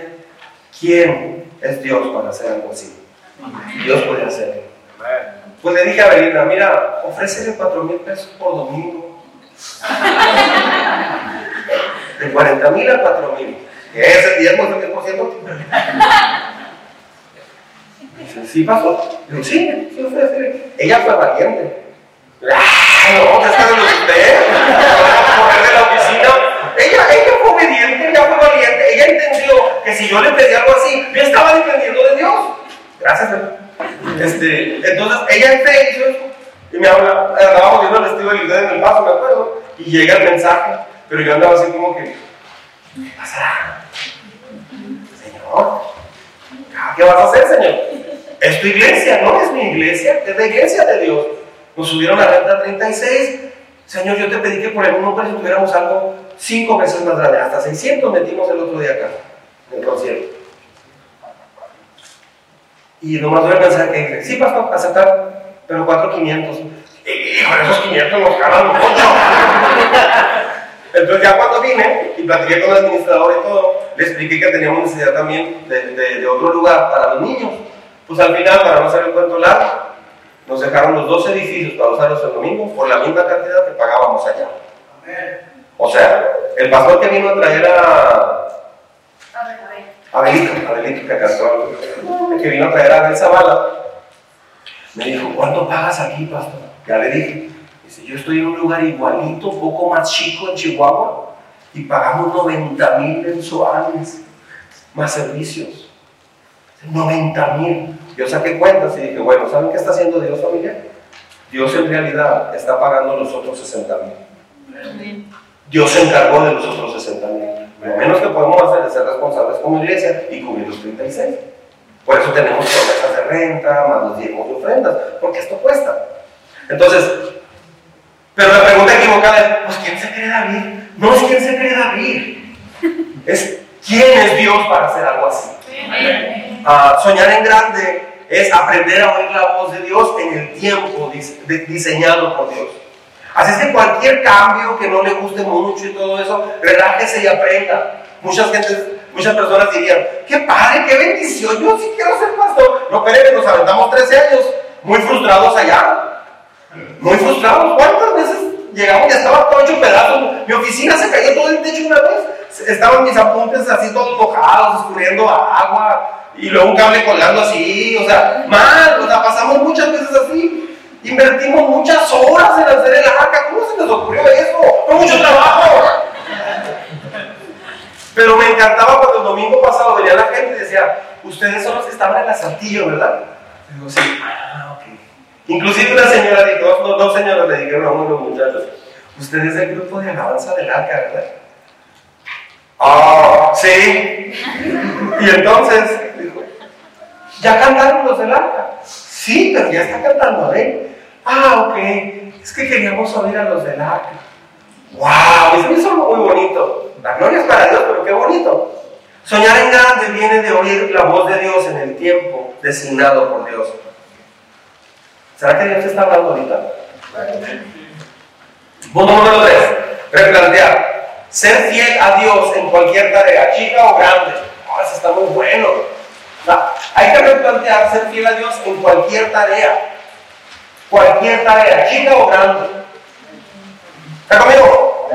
¿quién es Dios para hacer algo así? Dios puede hacerlo. Pues le dije a Belinda, mira, ofrécele cuatro mil pesos por domingo de 40 mil a 4 mil. ¿Qué es el 10 por ciento? Dice, ¿sí pasó? Digo, sí, sí lo fue. Ella fue valiente. ¡Ah! No, está de usted. de la oficina. Ella, ella fue obediente, ella fue valiente. Ella entendió que si yo le pedí algo así, yo estaba dependiendo de Dios. Gracias, Este, entonces, ella hizo eso. Y me habla, andábamos viendo el estilo de Lisbeth en el paso, me acuerdo, y llega el mensaje, pero yo andaba así como que, ¿qué pasa? Señor, ¿qué vas a hacer, Señor? Es tu iglesia, no es mi iglesia, es la iglesia de Dios. Nos subieron a renta 36. Señor, yo te pedí que por el mismo precio tuviéramos algo cinco veces más grande. Hasta 600 metimos el otro día acá, en el concierto. Y nomás voy a pensar que sí, pastor, aceptar, pero 4,500. Hijo, esos 500 nos ganan mucho. Entonces ya cuando vine y platiqué con el administrador y todo, le expliqué que teníamos necesidad también de, de otro lugar para los niños. Pues al final, para no hacer el cuento largo, nos dejaron los dos edificios para usarlos el domingo por la misma cantidad que pagábamos allá. O sea, el pastor que vino a traer a. Abelito, Abelito que cantó, que vino a traer a Abel Zavala, me dijo: ¿Cuánto pagas aquí, pastor? Ya le dije: Dice, Yo estoy en un lugar igualito, poco más chico en Chihuahua, y pagamos 90 mil mensuales, más servicios. 90 mil. Yo saqué cuentas y dije, bueno, ¿saben qué está haciendo Dios, familia? Dios en realidad está pagando los otros 60 mil. Dios se encargó de los otros 60 mil. Lo menos que podemos hacer es ser responsables como iglesia y cubrir los 36. Por eso tenemos promesas de renta, más los diezmos de ofrendas, porque esto cuesta. Entonces, pero la pregunta equivocada es, pues ¿quién se cree David? No es quién se cree David, es quién es Dios para hacer algo así. Ah, soñar en grande es aprender a oír la voz de Dios en el tiempo diseñado por Dios. Así es que cualquier cambio que no le guste mucho y todo eso, relájese y aprenda. Muchas, gente, muchas personas dirían, qué padre, qué bendición, yo sí quiero ser pastor. No, espérenme, nos aventamos 13 años, muy frustrados allá. Muy frustrados. ¿Cuántas veces llegamos y estaba todo hecho pedazos? Mi oficina se cayó todo el techo una vez. Estaban mis apuntes así todos mojados, escurriendo agua y luego un cable colgando así, o sea, mal, o sea, pasamos muchas veces así, invertimos muchas horas en hacer el arca, ¿cómo se les ocurrió eso? Fue mucho trabajo. Pero me encantaba cuando el domingo pasado venía la gente y decía, ustedes son los que estaban en la Santillo, ¿verdad? digo, sí, ah, ok. Inclusive una señora dijo, dos, dos señoras le dijeron a uno de los muchachos, ustedes es del grupo de alabanza del arca, ¿verdad? Ah, sí. Y entonces ¿Ya cantaron los del arca? Sí, pero ya está cantando ¿eh? Ah, ok. Es que queríamos oír a los del arca. ¡Wow! Eso es algo muy bonito. La gloria es para Dios, pero qué bonito. Soñar en grande viene de oír la voz de Dios en el tiempo designado por Dios. ¿Será que Dios está hablando ahorita? Punto número 3. Replantear. Ser fiel a Dios en cualquier tarea, chica o grande. Ah, eso está muy bueno hay que replantear ser fiel a Dios en cualquier tarea. Cualquier tarea, chica o grande. ¿Está conmigo?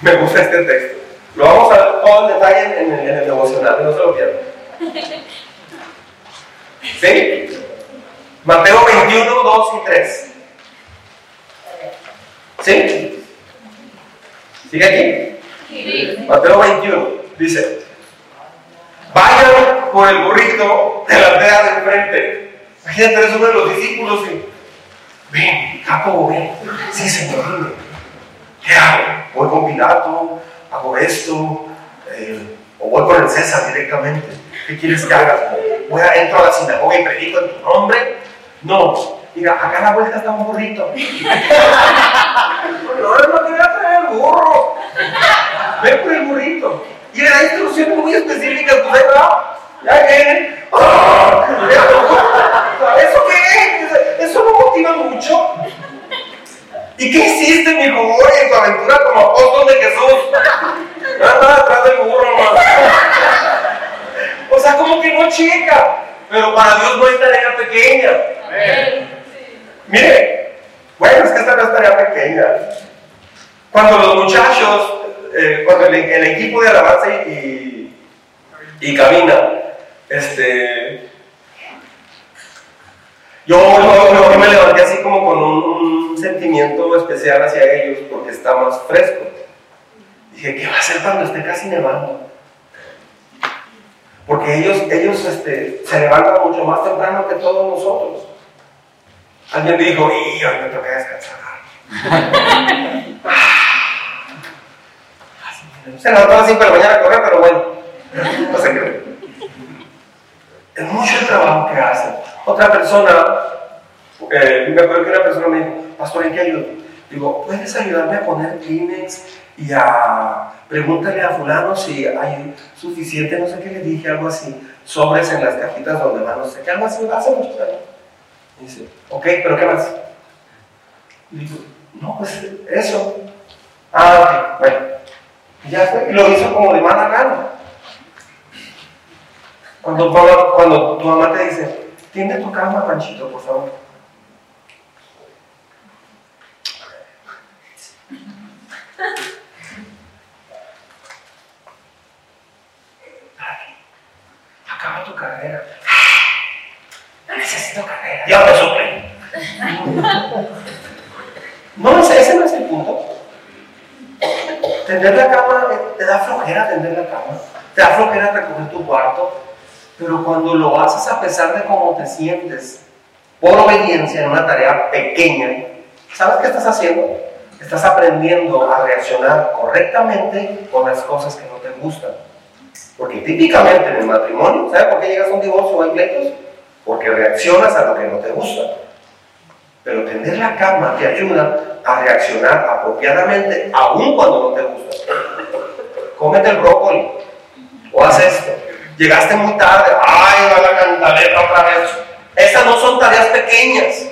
Me gusta este texto. Lo vamos a ver todo el detalle en el, en el devocional, no se lo pierdan. ¿Sí? Mateo 21, 2 y 3. ¿Sí? ¿Sigue aquí? Mateo 21 dice, vayan por el burrito de la aldea del frente. Imagínate, eres uno de los discípulos y, ven, Jacobo, ven. Sí, señor. ¿Qué hago? Voy con Pilato, hago esto, eh, o voy con el César directamente. ¿Qué quieres que haga? Voy a, entro a la sinagoga y predico en tu nombre. No, Mira, acá a la vuelta está un burrito. no, no quería traer el burro. Ven por el burrito. Y le da instrucciones muy específicas, pues va. Ya viene. ¿Eso qué es? Eso no motiva mucho. ¿Y qué hiciste, mi hijo, hoy en tu aventura como apóstol de Jesús? Anda atrás del burro, más. O sea, como que no chica. Pero para Dios no hay tarea pequeña. Mire, bueno, es que esta no es tarea pequeña. Cuando los muchachos eh, cuando el, equipo de alabanza y, y, camina, este, yo, me levanté así como con un, sentimiento especial hacia ellos porque está más fresco. Dije, ¿qué va a hacer cuando esté casi nevando? Porque ellos, ellos este, se levantan mucho más temprano que todos nosotros. Alguien dijo, y hoy me toca descansar. se levantó a las 5 de la mañana a correr, pero bueno, no sé qué. Es mucho el trabajo que hacen. Otra persona, eh, me acuerdo que una persona me dijo, pastor, ¿en qué ayudo? Digo, ¿puedes ayudarme a poner Kleenex y a pregúntale a fulano si hay suficiente, no sé qué le dije, algo así, sobres en las cajitas donde van, no sé qué, algo así, hace muchos años. Y dice, ok, pero ¿qué más? Y digo, no, pues eso. Ah, ok, bueno. Y ya fue, y lo hizo como de mala gana. Cuando, cuando tu mamá te dice, tiende tu cama, Panchito, por favor. acaba tu carrera. No necesito carrera. Dios me suple. no, ese no es el punto. Tender la cama, eh, te da flojera tender la cama, te da flojera recoger tu cuarto, pero cuando lo haces a pesar de cómo te sientes, por obediencia en una tarea pequeña, ¿sabes qué estás haciendo? Estás aprendiendo a reaccionar correctamente con las cosas que no te gustan. Porque típicamente en el matrimonio, ¿sabes por qué llegas a un divorcio o hay pleitos? Porque reaccionas a lo que no te gusta. Pero tender la cama te ayuda a reaccionar apropiadamente, aun cuando no te gusta. Cómete el brócoli o haz esto. Llegaste muy tarde, ay, va la cantaleta otra vez. Estas no son tareas pequeñas.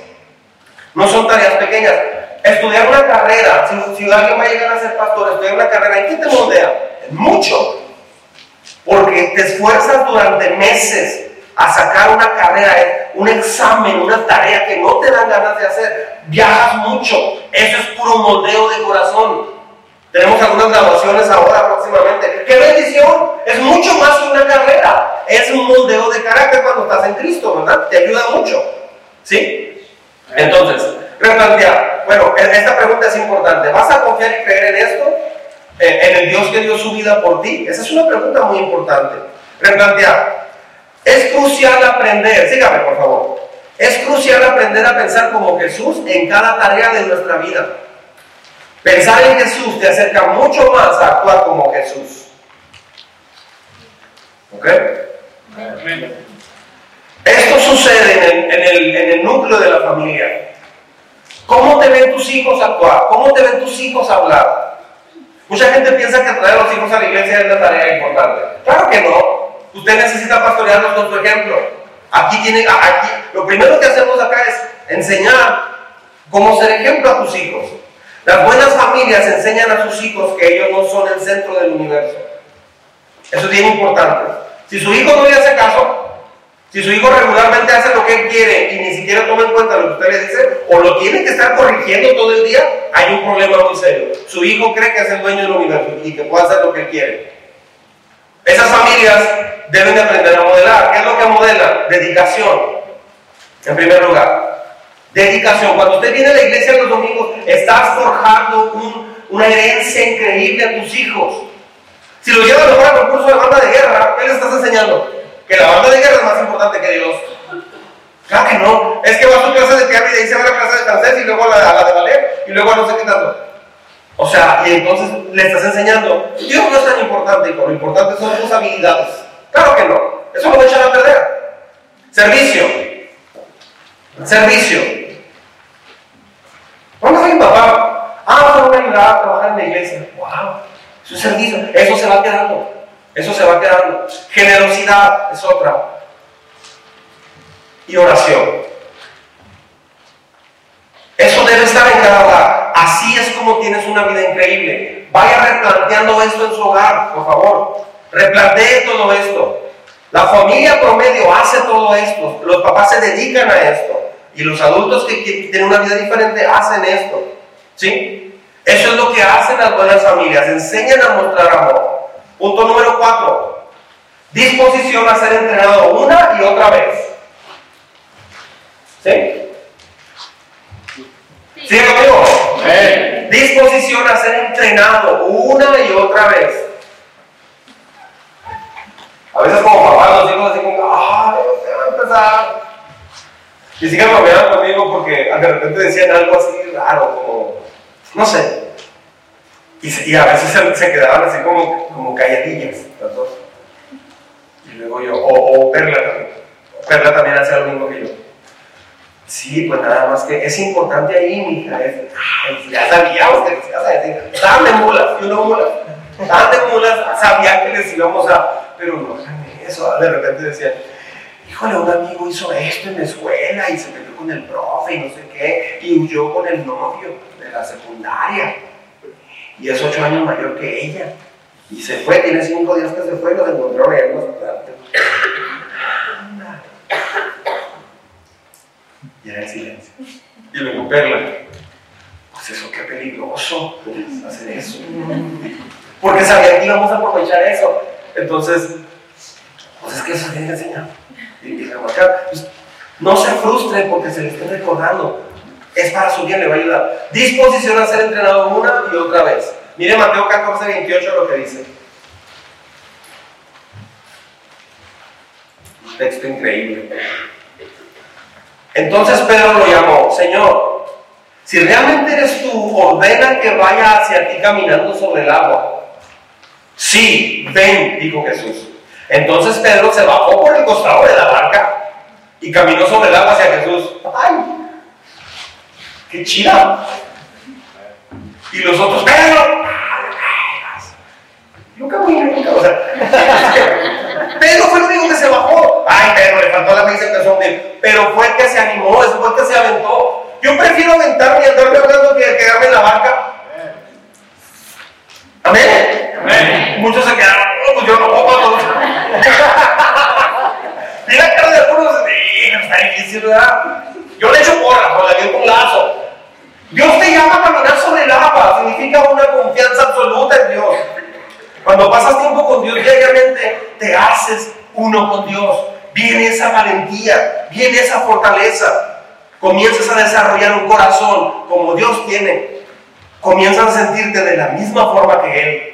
No son tareas pequeñas. Estudiar una carrera, si, alguien va a llegar a ser pastor, estudiar una carrera, ¿en qué te moldea? mucho. Porque te esfuerzas durante meses a sacar una carrera, un examen, una tarea que no te dan ganas de hacer. Viajas mucho. Eso es puro moldeo de corazón. Tenemos algunas grabaciones ahora próximamente. ¡Qué bendición! Es mucho más que una carrera. Es un moldeo de carácter cuando estás en Cristo, ¿verdad? Te ayuda mucho. ¿Sí? Entonces, replantear. Bueno, e-, esta pregunta es importante. ¿Vas a confiar y creer en esto? en el Dios que dio su vida por ti? Esa es una pregunta muy importante. Replantear. Es crucial aprender, sígame por favor. Es crucial aprender a pensar como Jesús en cada tarea de nuestra vida. Pensar en Jesús te acerca mucho más a actuar como Jesús. ¿Ok? Esto sucede en el, en el núcleo de la familia. ¿Cómo te ven tus hijos actuar? ¿Cómo te ven tus hijos hablar? Mucha gente piensa que traer a los hijos a la iglesia es una tarea importante. Claro que no. Usted necesita pastorearlos con su ejemplo. Aquí tiene, aquí, lo primero que hacemos acá es enseñar cómo ser ejemplo a tus hijos. Las buenas familias enseñan a sus hijos que ellos no son el centro del universo. Eso es bien importante. Si su hijo no le hace caso, si su hijo regularmente hace lo que él quiere y ni siquiera toma en cuenta lo que usted le dice, o lo tiene que estar corrigiendo todo el día, hay un problema muy serio. Su hijo cree que es el dueño del universo y que puede hacer lo que él quiere. Esas familias deben de aprender a modelar. ¿Qué es lo que modela? Dedicación. En primer lugar, dedicación. Cuando usted viene a la iglesia los domingos, estás forjando una herencia increíble a tus hijos. Si lo llevas a mejor al concurso de banda de guerra, ¿qué le estás enseñando? que la banda de guerra es más importante que Dios. Claro que no. Es que va a su clase de piano y de ahí se va a la clase de francés y luego a la, de ballet y luego a no sé qué tanto. O sea, y entonces le estás enseñando. Dios no es tan importante, lo importante son tus habilidades. Claro que no. Eso lo echan a perder. Servicio. Servicio. Vamos a mi papá. Ah, vamos a ayudar a trabajar en la iglesia. ¡Wow! Es servicio. Eso se va quedando. Eso se va quedando. Generosidad es otra. Y oración. Eso debe estar en cada hogar. Así es como tienes una vida increíble. Vaya replanteando esto en su hogar, por favor. Replantee todo esto. La familia promedio hace todo esto. Los papás se dedican a esto. Y los adultos que, que tienen una vida diferente hacen esto. ¿Sí? Eso es lo que hacen las buenas familias. Enseñan a mostrar amor. Punto número cuatro. Disposición a ser entrenado una y otra vez. ¿Sí? ¿Sí conmigo? Disposición a ser entrenado una y otra vez. A veces como papá los hijos así como, ¡ay, se va a empezar! Y siguen bromeando conmigo porque de repente decían algo así raro, como, no sé. Y, a veces se, quedaban así como, como calladillas, las dos. Y luego yo, o, Perla también. Perla también hace lo mismo que yo. Sí, pues nada más que es importante ahí, mija. Es, ya sabíamos que les ibas a decir. De mulas, yo no mulas. De mulas, sabía que les íbamos a. Pero no eso. De repente decían, híjole, un amigo hizo esto en la escuela y se metió con el profe y no sé qué, y huyó con el novio de la secundaria. Y es ocho años mayor que ella. Y se fue, tiene cinco días que se fue, lo encontró en el Y era el silencio. Y luego Perla, pues eso qué peligroso hacer eso. Porque sabía que íbamos a aprovechar eso. Entonces, pues es que eso tiene que enseñar. Pues, no se frustre porque se le esté recordando. Es para su bien, le va a ayudar. Disposición a ser entrenado una y otra vez. Mire Mateo 14, 28 lo que dice. Un texto increíble. Entonces Pedro lo llamó, Señor, si realmente eres tú, ordena que vaya hacia ti caminando sobre el agua. Sí, ven, dijo Jesús. Entonces Pedro se bajó por el costado de la barca y caminó sobre el agua hacia Jesús. ¡Ay! ¡Qué chida! Y los otros, Pedro, yo caminé, o sea, Pedro fue el único que se bajó. Ay, Pedro, le faltó la misa empezó a Pero fue el que se animó, fue el que se aventó. Yo prefiero aventarme y andarme hablando que quedarme en la barca. Amén. Amén. Muchos se quedaron, oh, pues yo no puedo. Mira cara de algunos. Yo le echo porra, con la que un lazo. Dios te llama a caminar sobre el agua, significa una confianza absoluta en Dios. Cuando pasas tiempo con Dios diariamente, te haces uno con Dios. Viene esa valentía, viene esa fortaleza. Comienzas a desarrollar un corazón como Dios tiene. Comienzas a sentirte de la misma forma que Él.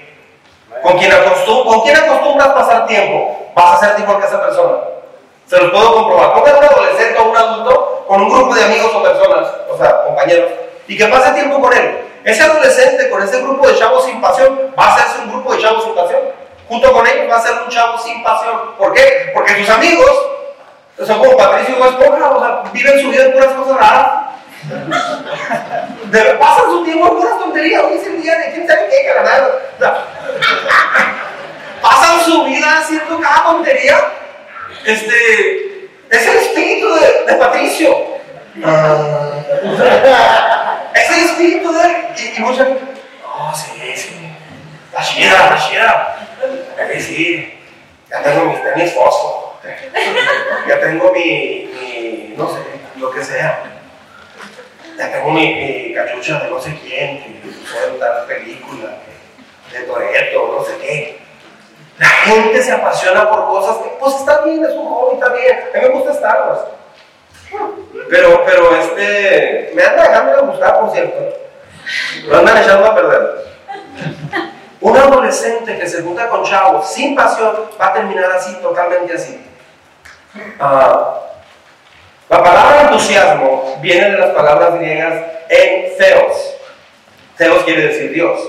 Con quien, ¿Con quien acostumbras pasar tiempo, vas a ser igual que esa persona. Se los puedo comprobar. Pongan un adolescente o un adulto con un grupo de amigos o personas, o sea, compañeros, y que pase tiempo con él. Ese adolescente con ese grupo de chavos sin pasión va a hacerse un grupo de chavos sin pasión. Junto con ellos va a ser un chavo sin pasión. ¿Por qué? Porque sus amigos son como Patricio y Esponja, o sea, viven su vida en puras cosas raras. De, pasan su tiempo en puras tonterías. Hoy es el día de quién sabe qué. O sea, pasan su vida haciendo cada tontería este, es el espíritu de, de Patricio. Ah. es el espíritu de. Y, y mucha gente, oh, sí, sí. La chida, la chida. Sí, ya tengo mis tenis fosfo. Ya tengo mi, mi, no sé, lo que sea. Ya tengo mi, mi cachucha de no sé quién, puede tal película, de Toreto, no sé qué. La gente se apasiona por cosas que, pues está bien, es un hobby, está bien. A mí me gusta Star Wars. Pero, pero este, me anda dejando de gustar, por cierto. Lo andan echando a perder. Un adolescente que se junta con chavos sin pasión va a terminar así, totalmente así. Ah, la palabra entusiasmo viene de las palabras griegas en theos. Theos quiere decir Dios.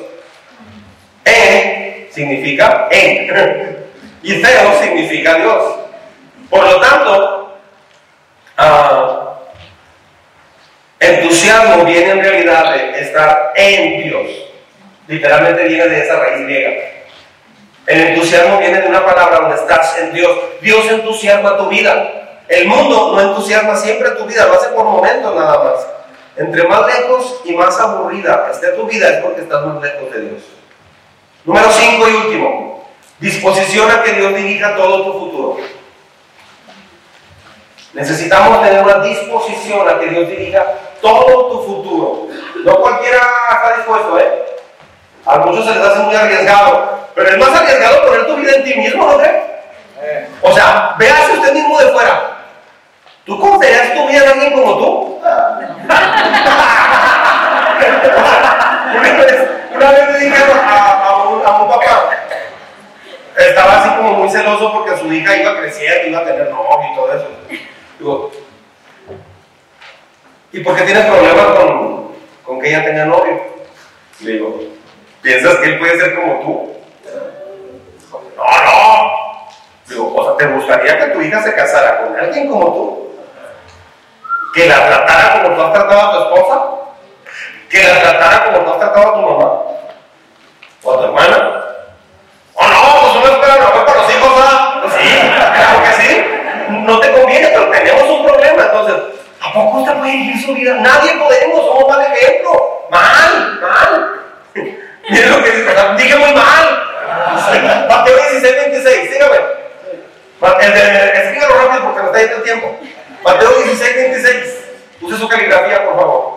En significa en. Y Theo significa Dios. Por lo tanto, uh, entusiasmo viene en realidad de estar en Dios. Literalmente viene de esa raíz griega. El entusiasmo viene de una palabra donde estás en Dios. Dios entusiasma tu vida. El mundo no entusiasma siempre tu vida, lo hace por momentos nada más. Entre más lejos y más aburrida esté tu vida es porque estás más lejos de Dios. Número 5 y último, disposición a que Dios dirija todo tu futuro. Necesitamos tener una disposición a que Dios dirija todo tu futuro. No cualquiera está dispuesto, ¿eh? A muchos se les hace muy arriesgado, pero es más arriesgado poner tu vida en ti mismo, ¿no crees? O sea, véase usted mismo de fuera. ¿Tú confiarías tu vida en alguien como tú? una vez me dijeron a, a, un, papá, estaba así como muy celoso porque su hija iba creciendo, iba a tener novio y todo eso. Digo, ¿y por qué tienes problemas con, con que ella tenga novio? Le digo, ¿piensas que él puede ser como tú? No, no. Digo, o sea, ¿te gustaría que tu hija se casara con alguien como tú? ¿Que la tratara como tú has tratado a tu esposa? ¿Que la tratara como tú has tratado a tu mamá? ¿O a tu hermana? ¿O no? Pues uno espera lo mejor para los hijos, ¿verdad? Pues sí, claro que sí. No te conviene, pero tenemos un problema. Entonces, ¿a poco usted puede vivir su vida? Nadie podemos, somos mal ejemplo. Mal, mal. Miren lo que dice, dije muy mal. Mateo 16, 26, sígame. Escríbelo rápido porque nos está yendo el tiempo. Mateo 16, 26. Use su caligrafía, por favor.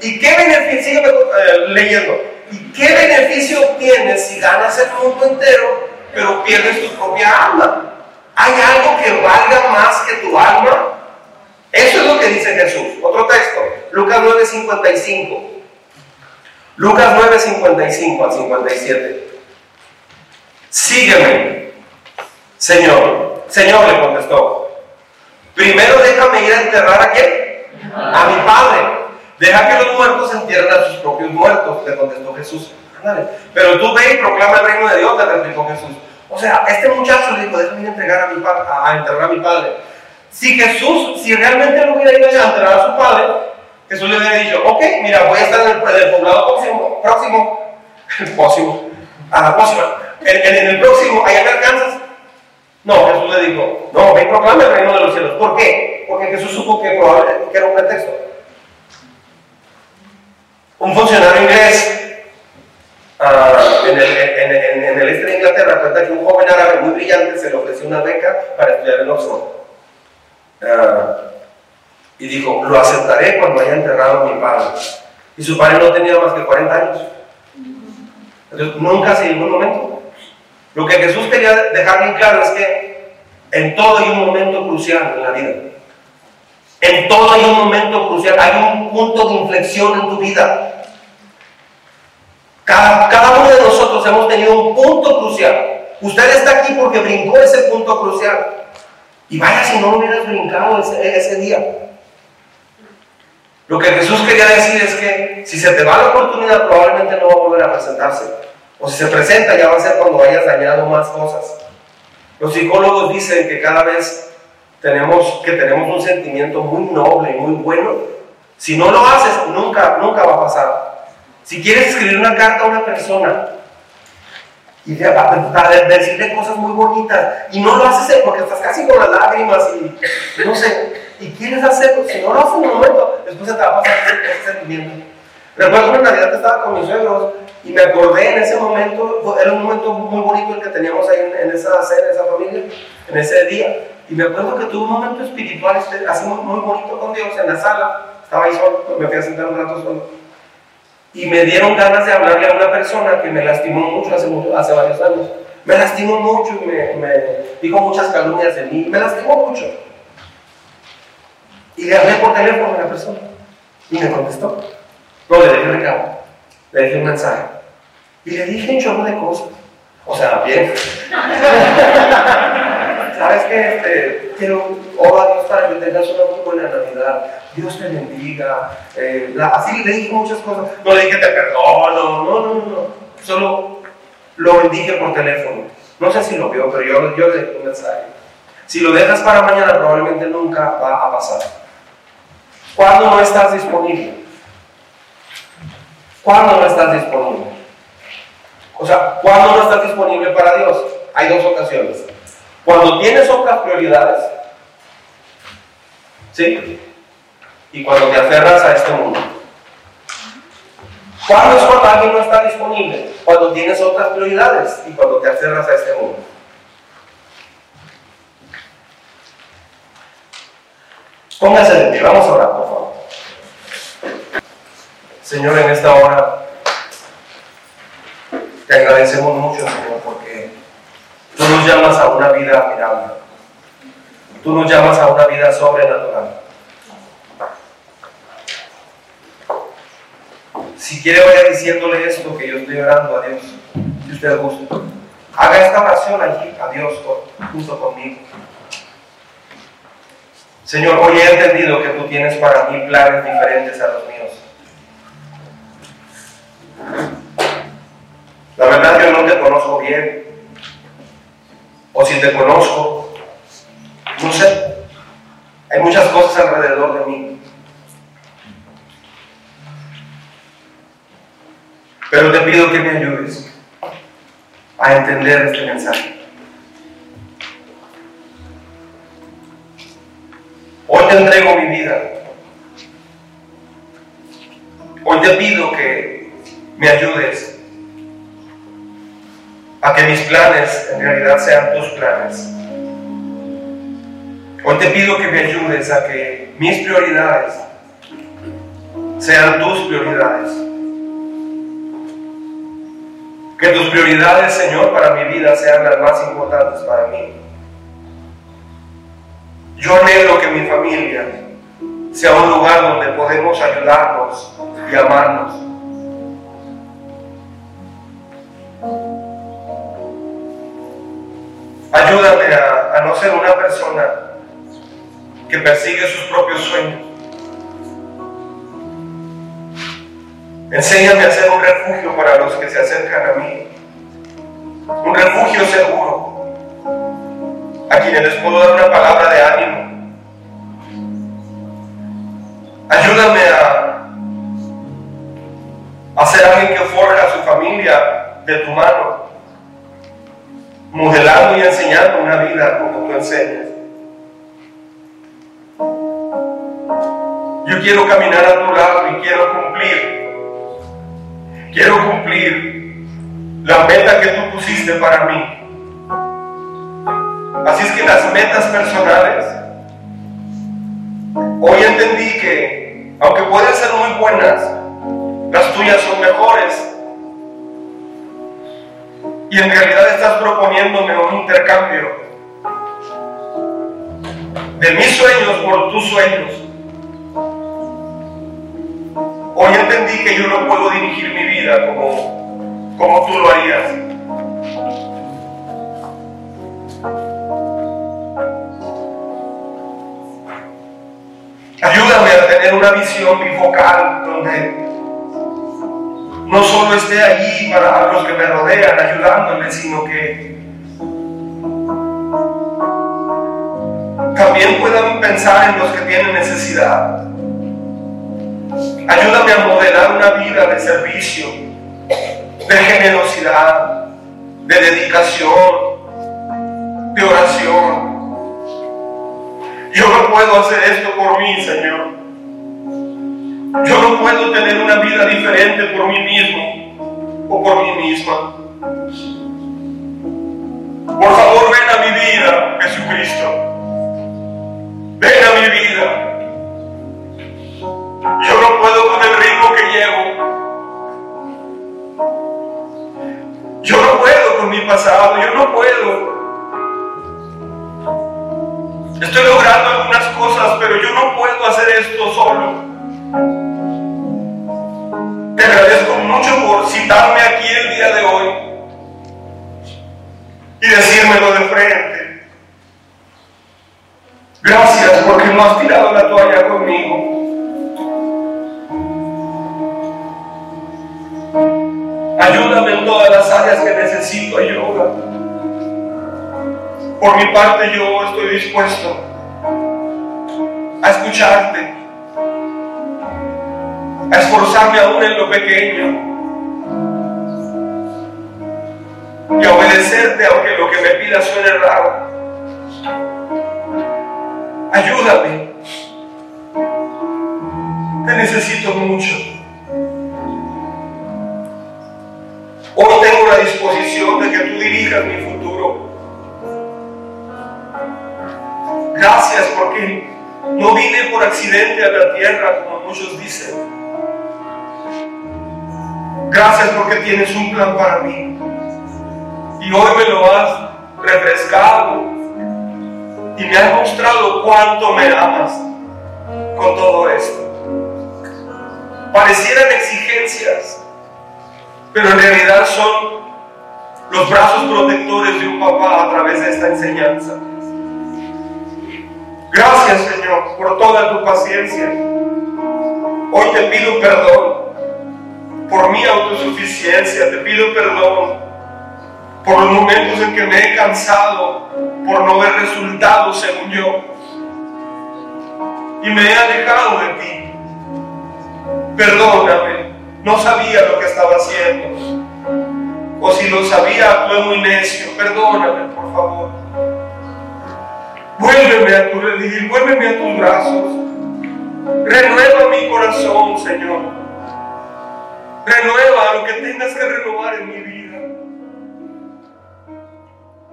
¿Y qué beneficio? Eh, leyendo. ¿Y qué beneficio obtienes si ganas el mundo entero, pero pierdes tu propia alma? ¿Hay algo que valga más que tu alma? Eso es lo que dice Jesús. Otro texto, Lucas 9, 55. Lucas 9, 55 al 57. Sígueme, Señor. Señor le contestó. Primero déjame ir a enterrar a quién? A mi padre. Deja que los muertos entierren a sus propios muertos, le contestó Jesús. Pero tú ve y proclama el reino de Dios, le replicó Jesús. O sea, este muchacho le dijo, déjame ir a, entregar a, mi a enterrar a mi padre. Si Jesús, si realmente lo hubiera ido a enterrar a su padre, Jesús le hubiera dicho, ok, mira, voy a estar en el, poblado próximo, próximo, próximo, a la próxima, en, en, el próximo, allá me alcanzas. No, Jesús le dijo, no, ven, proclama el reino de los cielos. ¿Por qué? Porque Jesús supo que probablemente era un pretexto. Un funcionario inglés uh, en, el, en, este de Inglaterra cuenta que un joven árabe muy brillante se le ofreció una beca para estudiar en Oxford. Uh, y dijo, lo aceptaré cuando haya enterrado a mi padre. Y su padre no tenía más que 40 años. Entonces, nunca se llegó un momento. Lo que Jesús quería dejar bien claro es que en todo hay un momento crucial en la vida. En todo hay un momento crucial, hay un punto de inflexión en tu vida. Cada, cada uno de nosotros hemos tenido un punto crucial. Usted está aquí porque brincó ese punto crucial. Y vaya si no hubieras brincado ese, ese día. Lo que Jesús quería decir es que si se te va la oportunidad, probablemente no va a volver a presentarse. O si se presenta, ya va a ser cuando hayas dañado más cosas. Los psicólogos dicen que cada vez tenemos, que tenemos un sentimiento muy noble y muy bueno. Si no lo haces, nunca, nunca va a pasar. Si quieres escribir una carta a una persona y para decirle cosas muy bonitas y no lo haces porque estás casi con las lágrimas y no sé, y quieres hacerlo, si no lo haces en un momento, después se te va a pasar ese sentimiento. Recuerdo una Navidad que estaba con mis suegros y me acordé en ese momento, era un momento muy bonito el que teníamos ahí en, esa cena, en esa familia, en ese día. Y me acuerdo que tuve un momento espiritual este, así muy, bonito con Dios en la sala. Estaba ahí solo, me fui a sentar un rato solo. Y me dieron ganas de hablarle a una persona que me lastimó mucho hace, hace varios años. Me lastimó mucho y me, me dijo muchas calumnias de mí. Me lastimó mucho. Y le hablé por teléfono a la persona. Y me contestó. No, le dejé recado. Le dejé un mensaje. Y le dije un chorro de cosas. O sea, bien. ¿Sabes qué? Este, quiero oro a Dios para que tengas una muy buena Navidad. Dios te bendiga. Eh, así le dije muchas cosas. No le dije te perdono. No, no, no, no. Solo lo bendije por teléfono. No sé si lo vio, pero yo, yo le dejé un mensaje. Si lo dejas para mañana, probablemente nunca va a pasar. ¿Cuándo no estás disponible? ¿Cuándo no estás disponible? O sea, ¿cuándo no estás disponible para Dios? Hay dos ocasiones. Cuando tienes otras prioridades, ¿sí? Y cuando te aferras a este mundo. ¿Cuándo es cuando alguien no está disponible? Cuando tienes otras prioridades y cuando te aferras a este mundo. Póngase de pie, vamos a orar, por favor. Señor, en esta hora te agradecemos mucho, Señor, porque tú nos llamas a una vida admirable. Tú nos llamas a una vida sobrenatural. Si quiere vaya diciéndole esto que yo estoy orando a Dios, si usted gusta. Haga esta oración allí a Dios junto conmigo. Señor, hoy he entendido que tú tienes para mí planes diferentes a los míos. No te conozco bien. O si te conozco, no sé. Hay muchas cosas alrededor de mí. Pero te pido que me ayudes a entender este mensaje. Hoy te entrego mi vida. Hoy te pido que me ayudes a que mis planes en realidad sean tus planes. Hoy te pido que me ayudes a que mis prioridades sean tus prioridades. Que tus prioridades, Señor, para mi vida sean las más importantes para mí. Yo anhelo que mi familia sea un lugar donde podemos ayudarnos y amarnos. Ayúdame a, no ser una persona que persigue sus propios sueños. Enséñame a ser un refugio para los que se acercan a mí. Un refugio seguro a quienes les puedo dar una palabra de ánimo. Ayúdame a, a ser alguien que forja a su familia de tu mano, modelando y enseñando una vida como tú enseñas. Yo quiero caminar a tu lado y quiero cumplir, quiero cumplir la meta que tú pusiste para mí. Así es que las metas personales, hoy entendí que, aunque pueden ser muy buenas, las tuyas son mejores. Y en realidad estás proponiéndome un intercambio de mis sueños por tus sueños. Hoy entendí que yo no puedo dirigir mi vida como, como tú lo harías. Ayúdame a tener una visión bifocal donde no solo esté allí para los que me rodean ayudándome, sino que también puedan pensar en los que tienen necesidad. Ayúdame a modelar una vida de servicio, de generosidad, de dedicación, de oración yo no puedo hacer esto por mí, Señor. Yo no puedo tener una vida diferente por mí mismo o por mí misma. Por favor, ven a mi vida, Jesucristo. Ven a mi vida. Yo no puedo con el ritmo que llevo. Yo no puedo con mi pasado. Yo no puedo. Estoy logrando algunas cosas, pero yo no puedo hacer esto solo. Te agradezco mucho por citarme aquí el día de hoy y decírmelo de frente. Gracias porque no has tirado la toalla conmigo. Ayúdame en todas las áreas que necesito ayuda. Por mi parte yo estoy dispuesto a escucharte, a esforzarme aún en lo pequeño y a obedecerte aunque lo que me pidas suene raro. Ayúdame. Te necesito mucho. Hoy tengo la disposición de que tú dirijas mi futuro. Gracias porque no vine por accidente a la tierra como muchos dicen. Gracias porque tienes un plan para mí. Y hoy me lo has refrescado y me has mostrado cuánto me amas con todo esto. Parecieran exigencias, pero en realidad son los brazos protectores de un papá a través de esta enseñanza. Gracias Señor por toda tu paciencia. Hoy te pido perdón por mi autosuficiencia, te pido perdón por los momentos en que me he cansado por no ver resultados según yo y me he alejado de ti. Perdóname, no sabía lo que estaba haciendo. O si lo sabía, fue muy necio. Perdóname, por favor. Vuélveme a tu redil, vuélveme a tus brazos. Renueva mi corazón, Señor. Renueva lo que tengas que renovar en mi vida.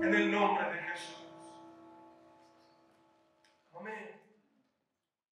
En el nombre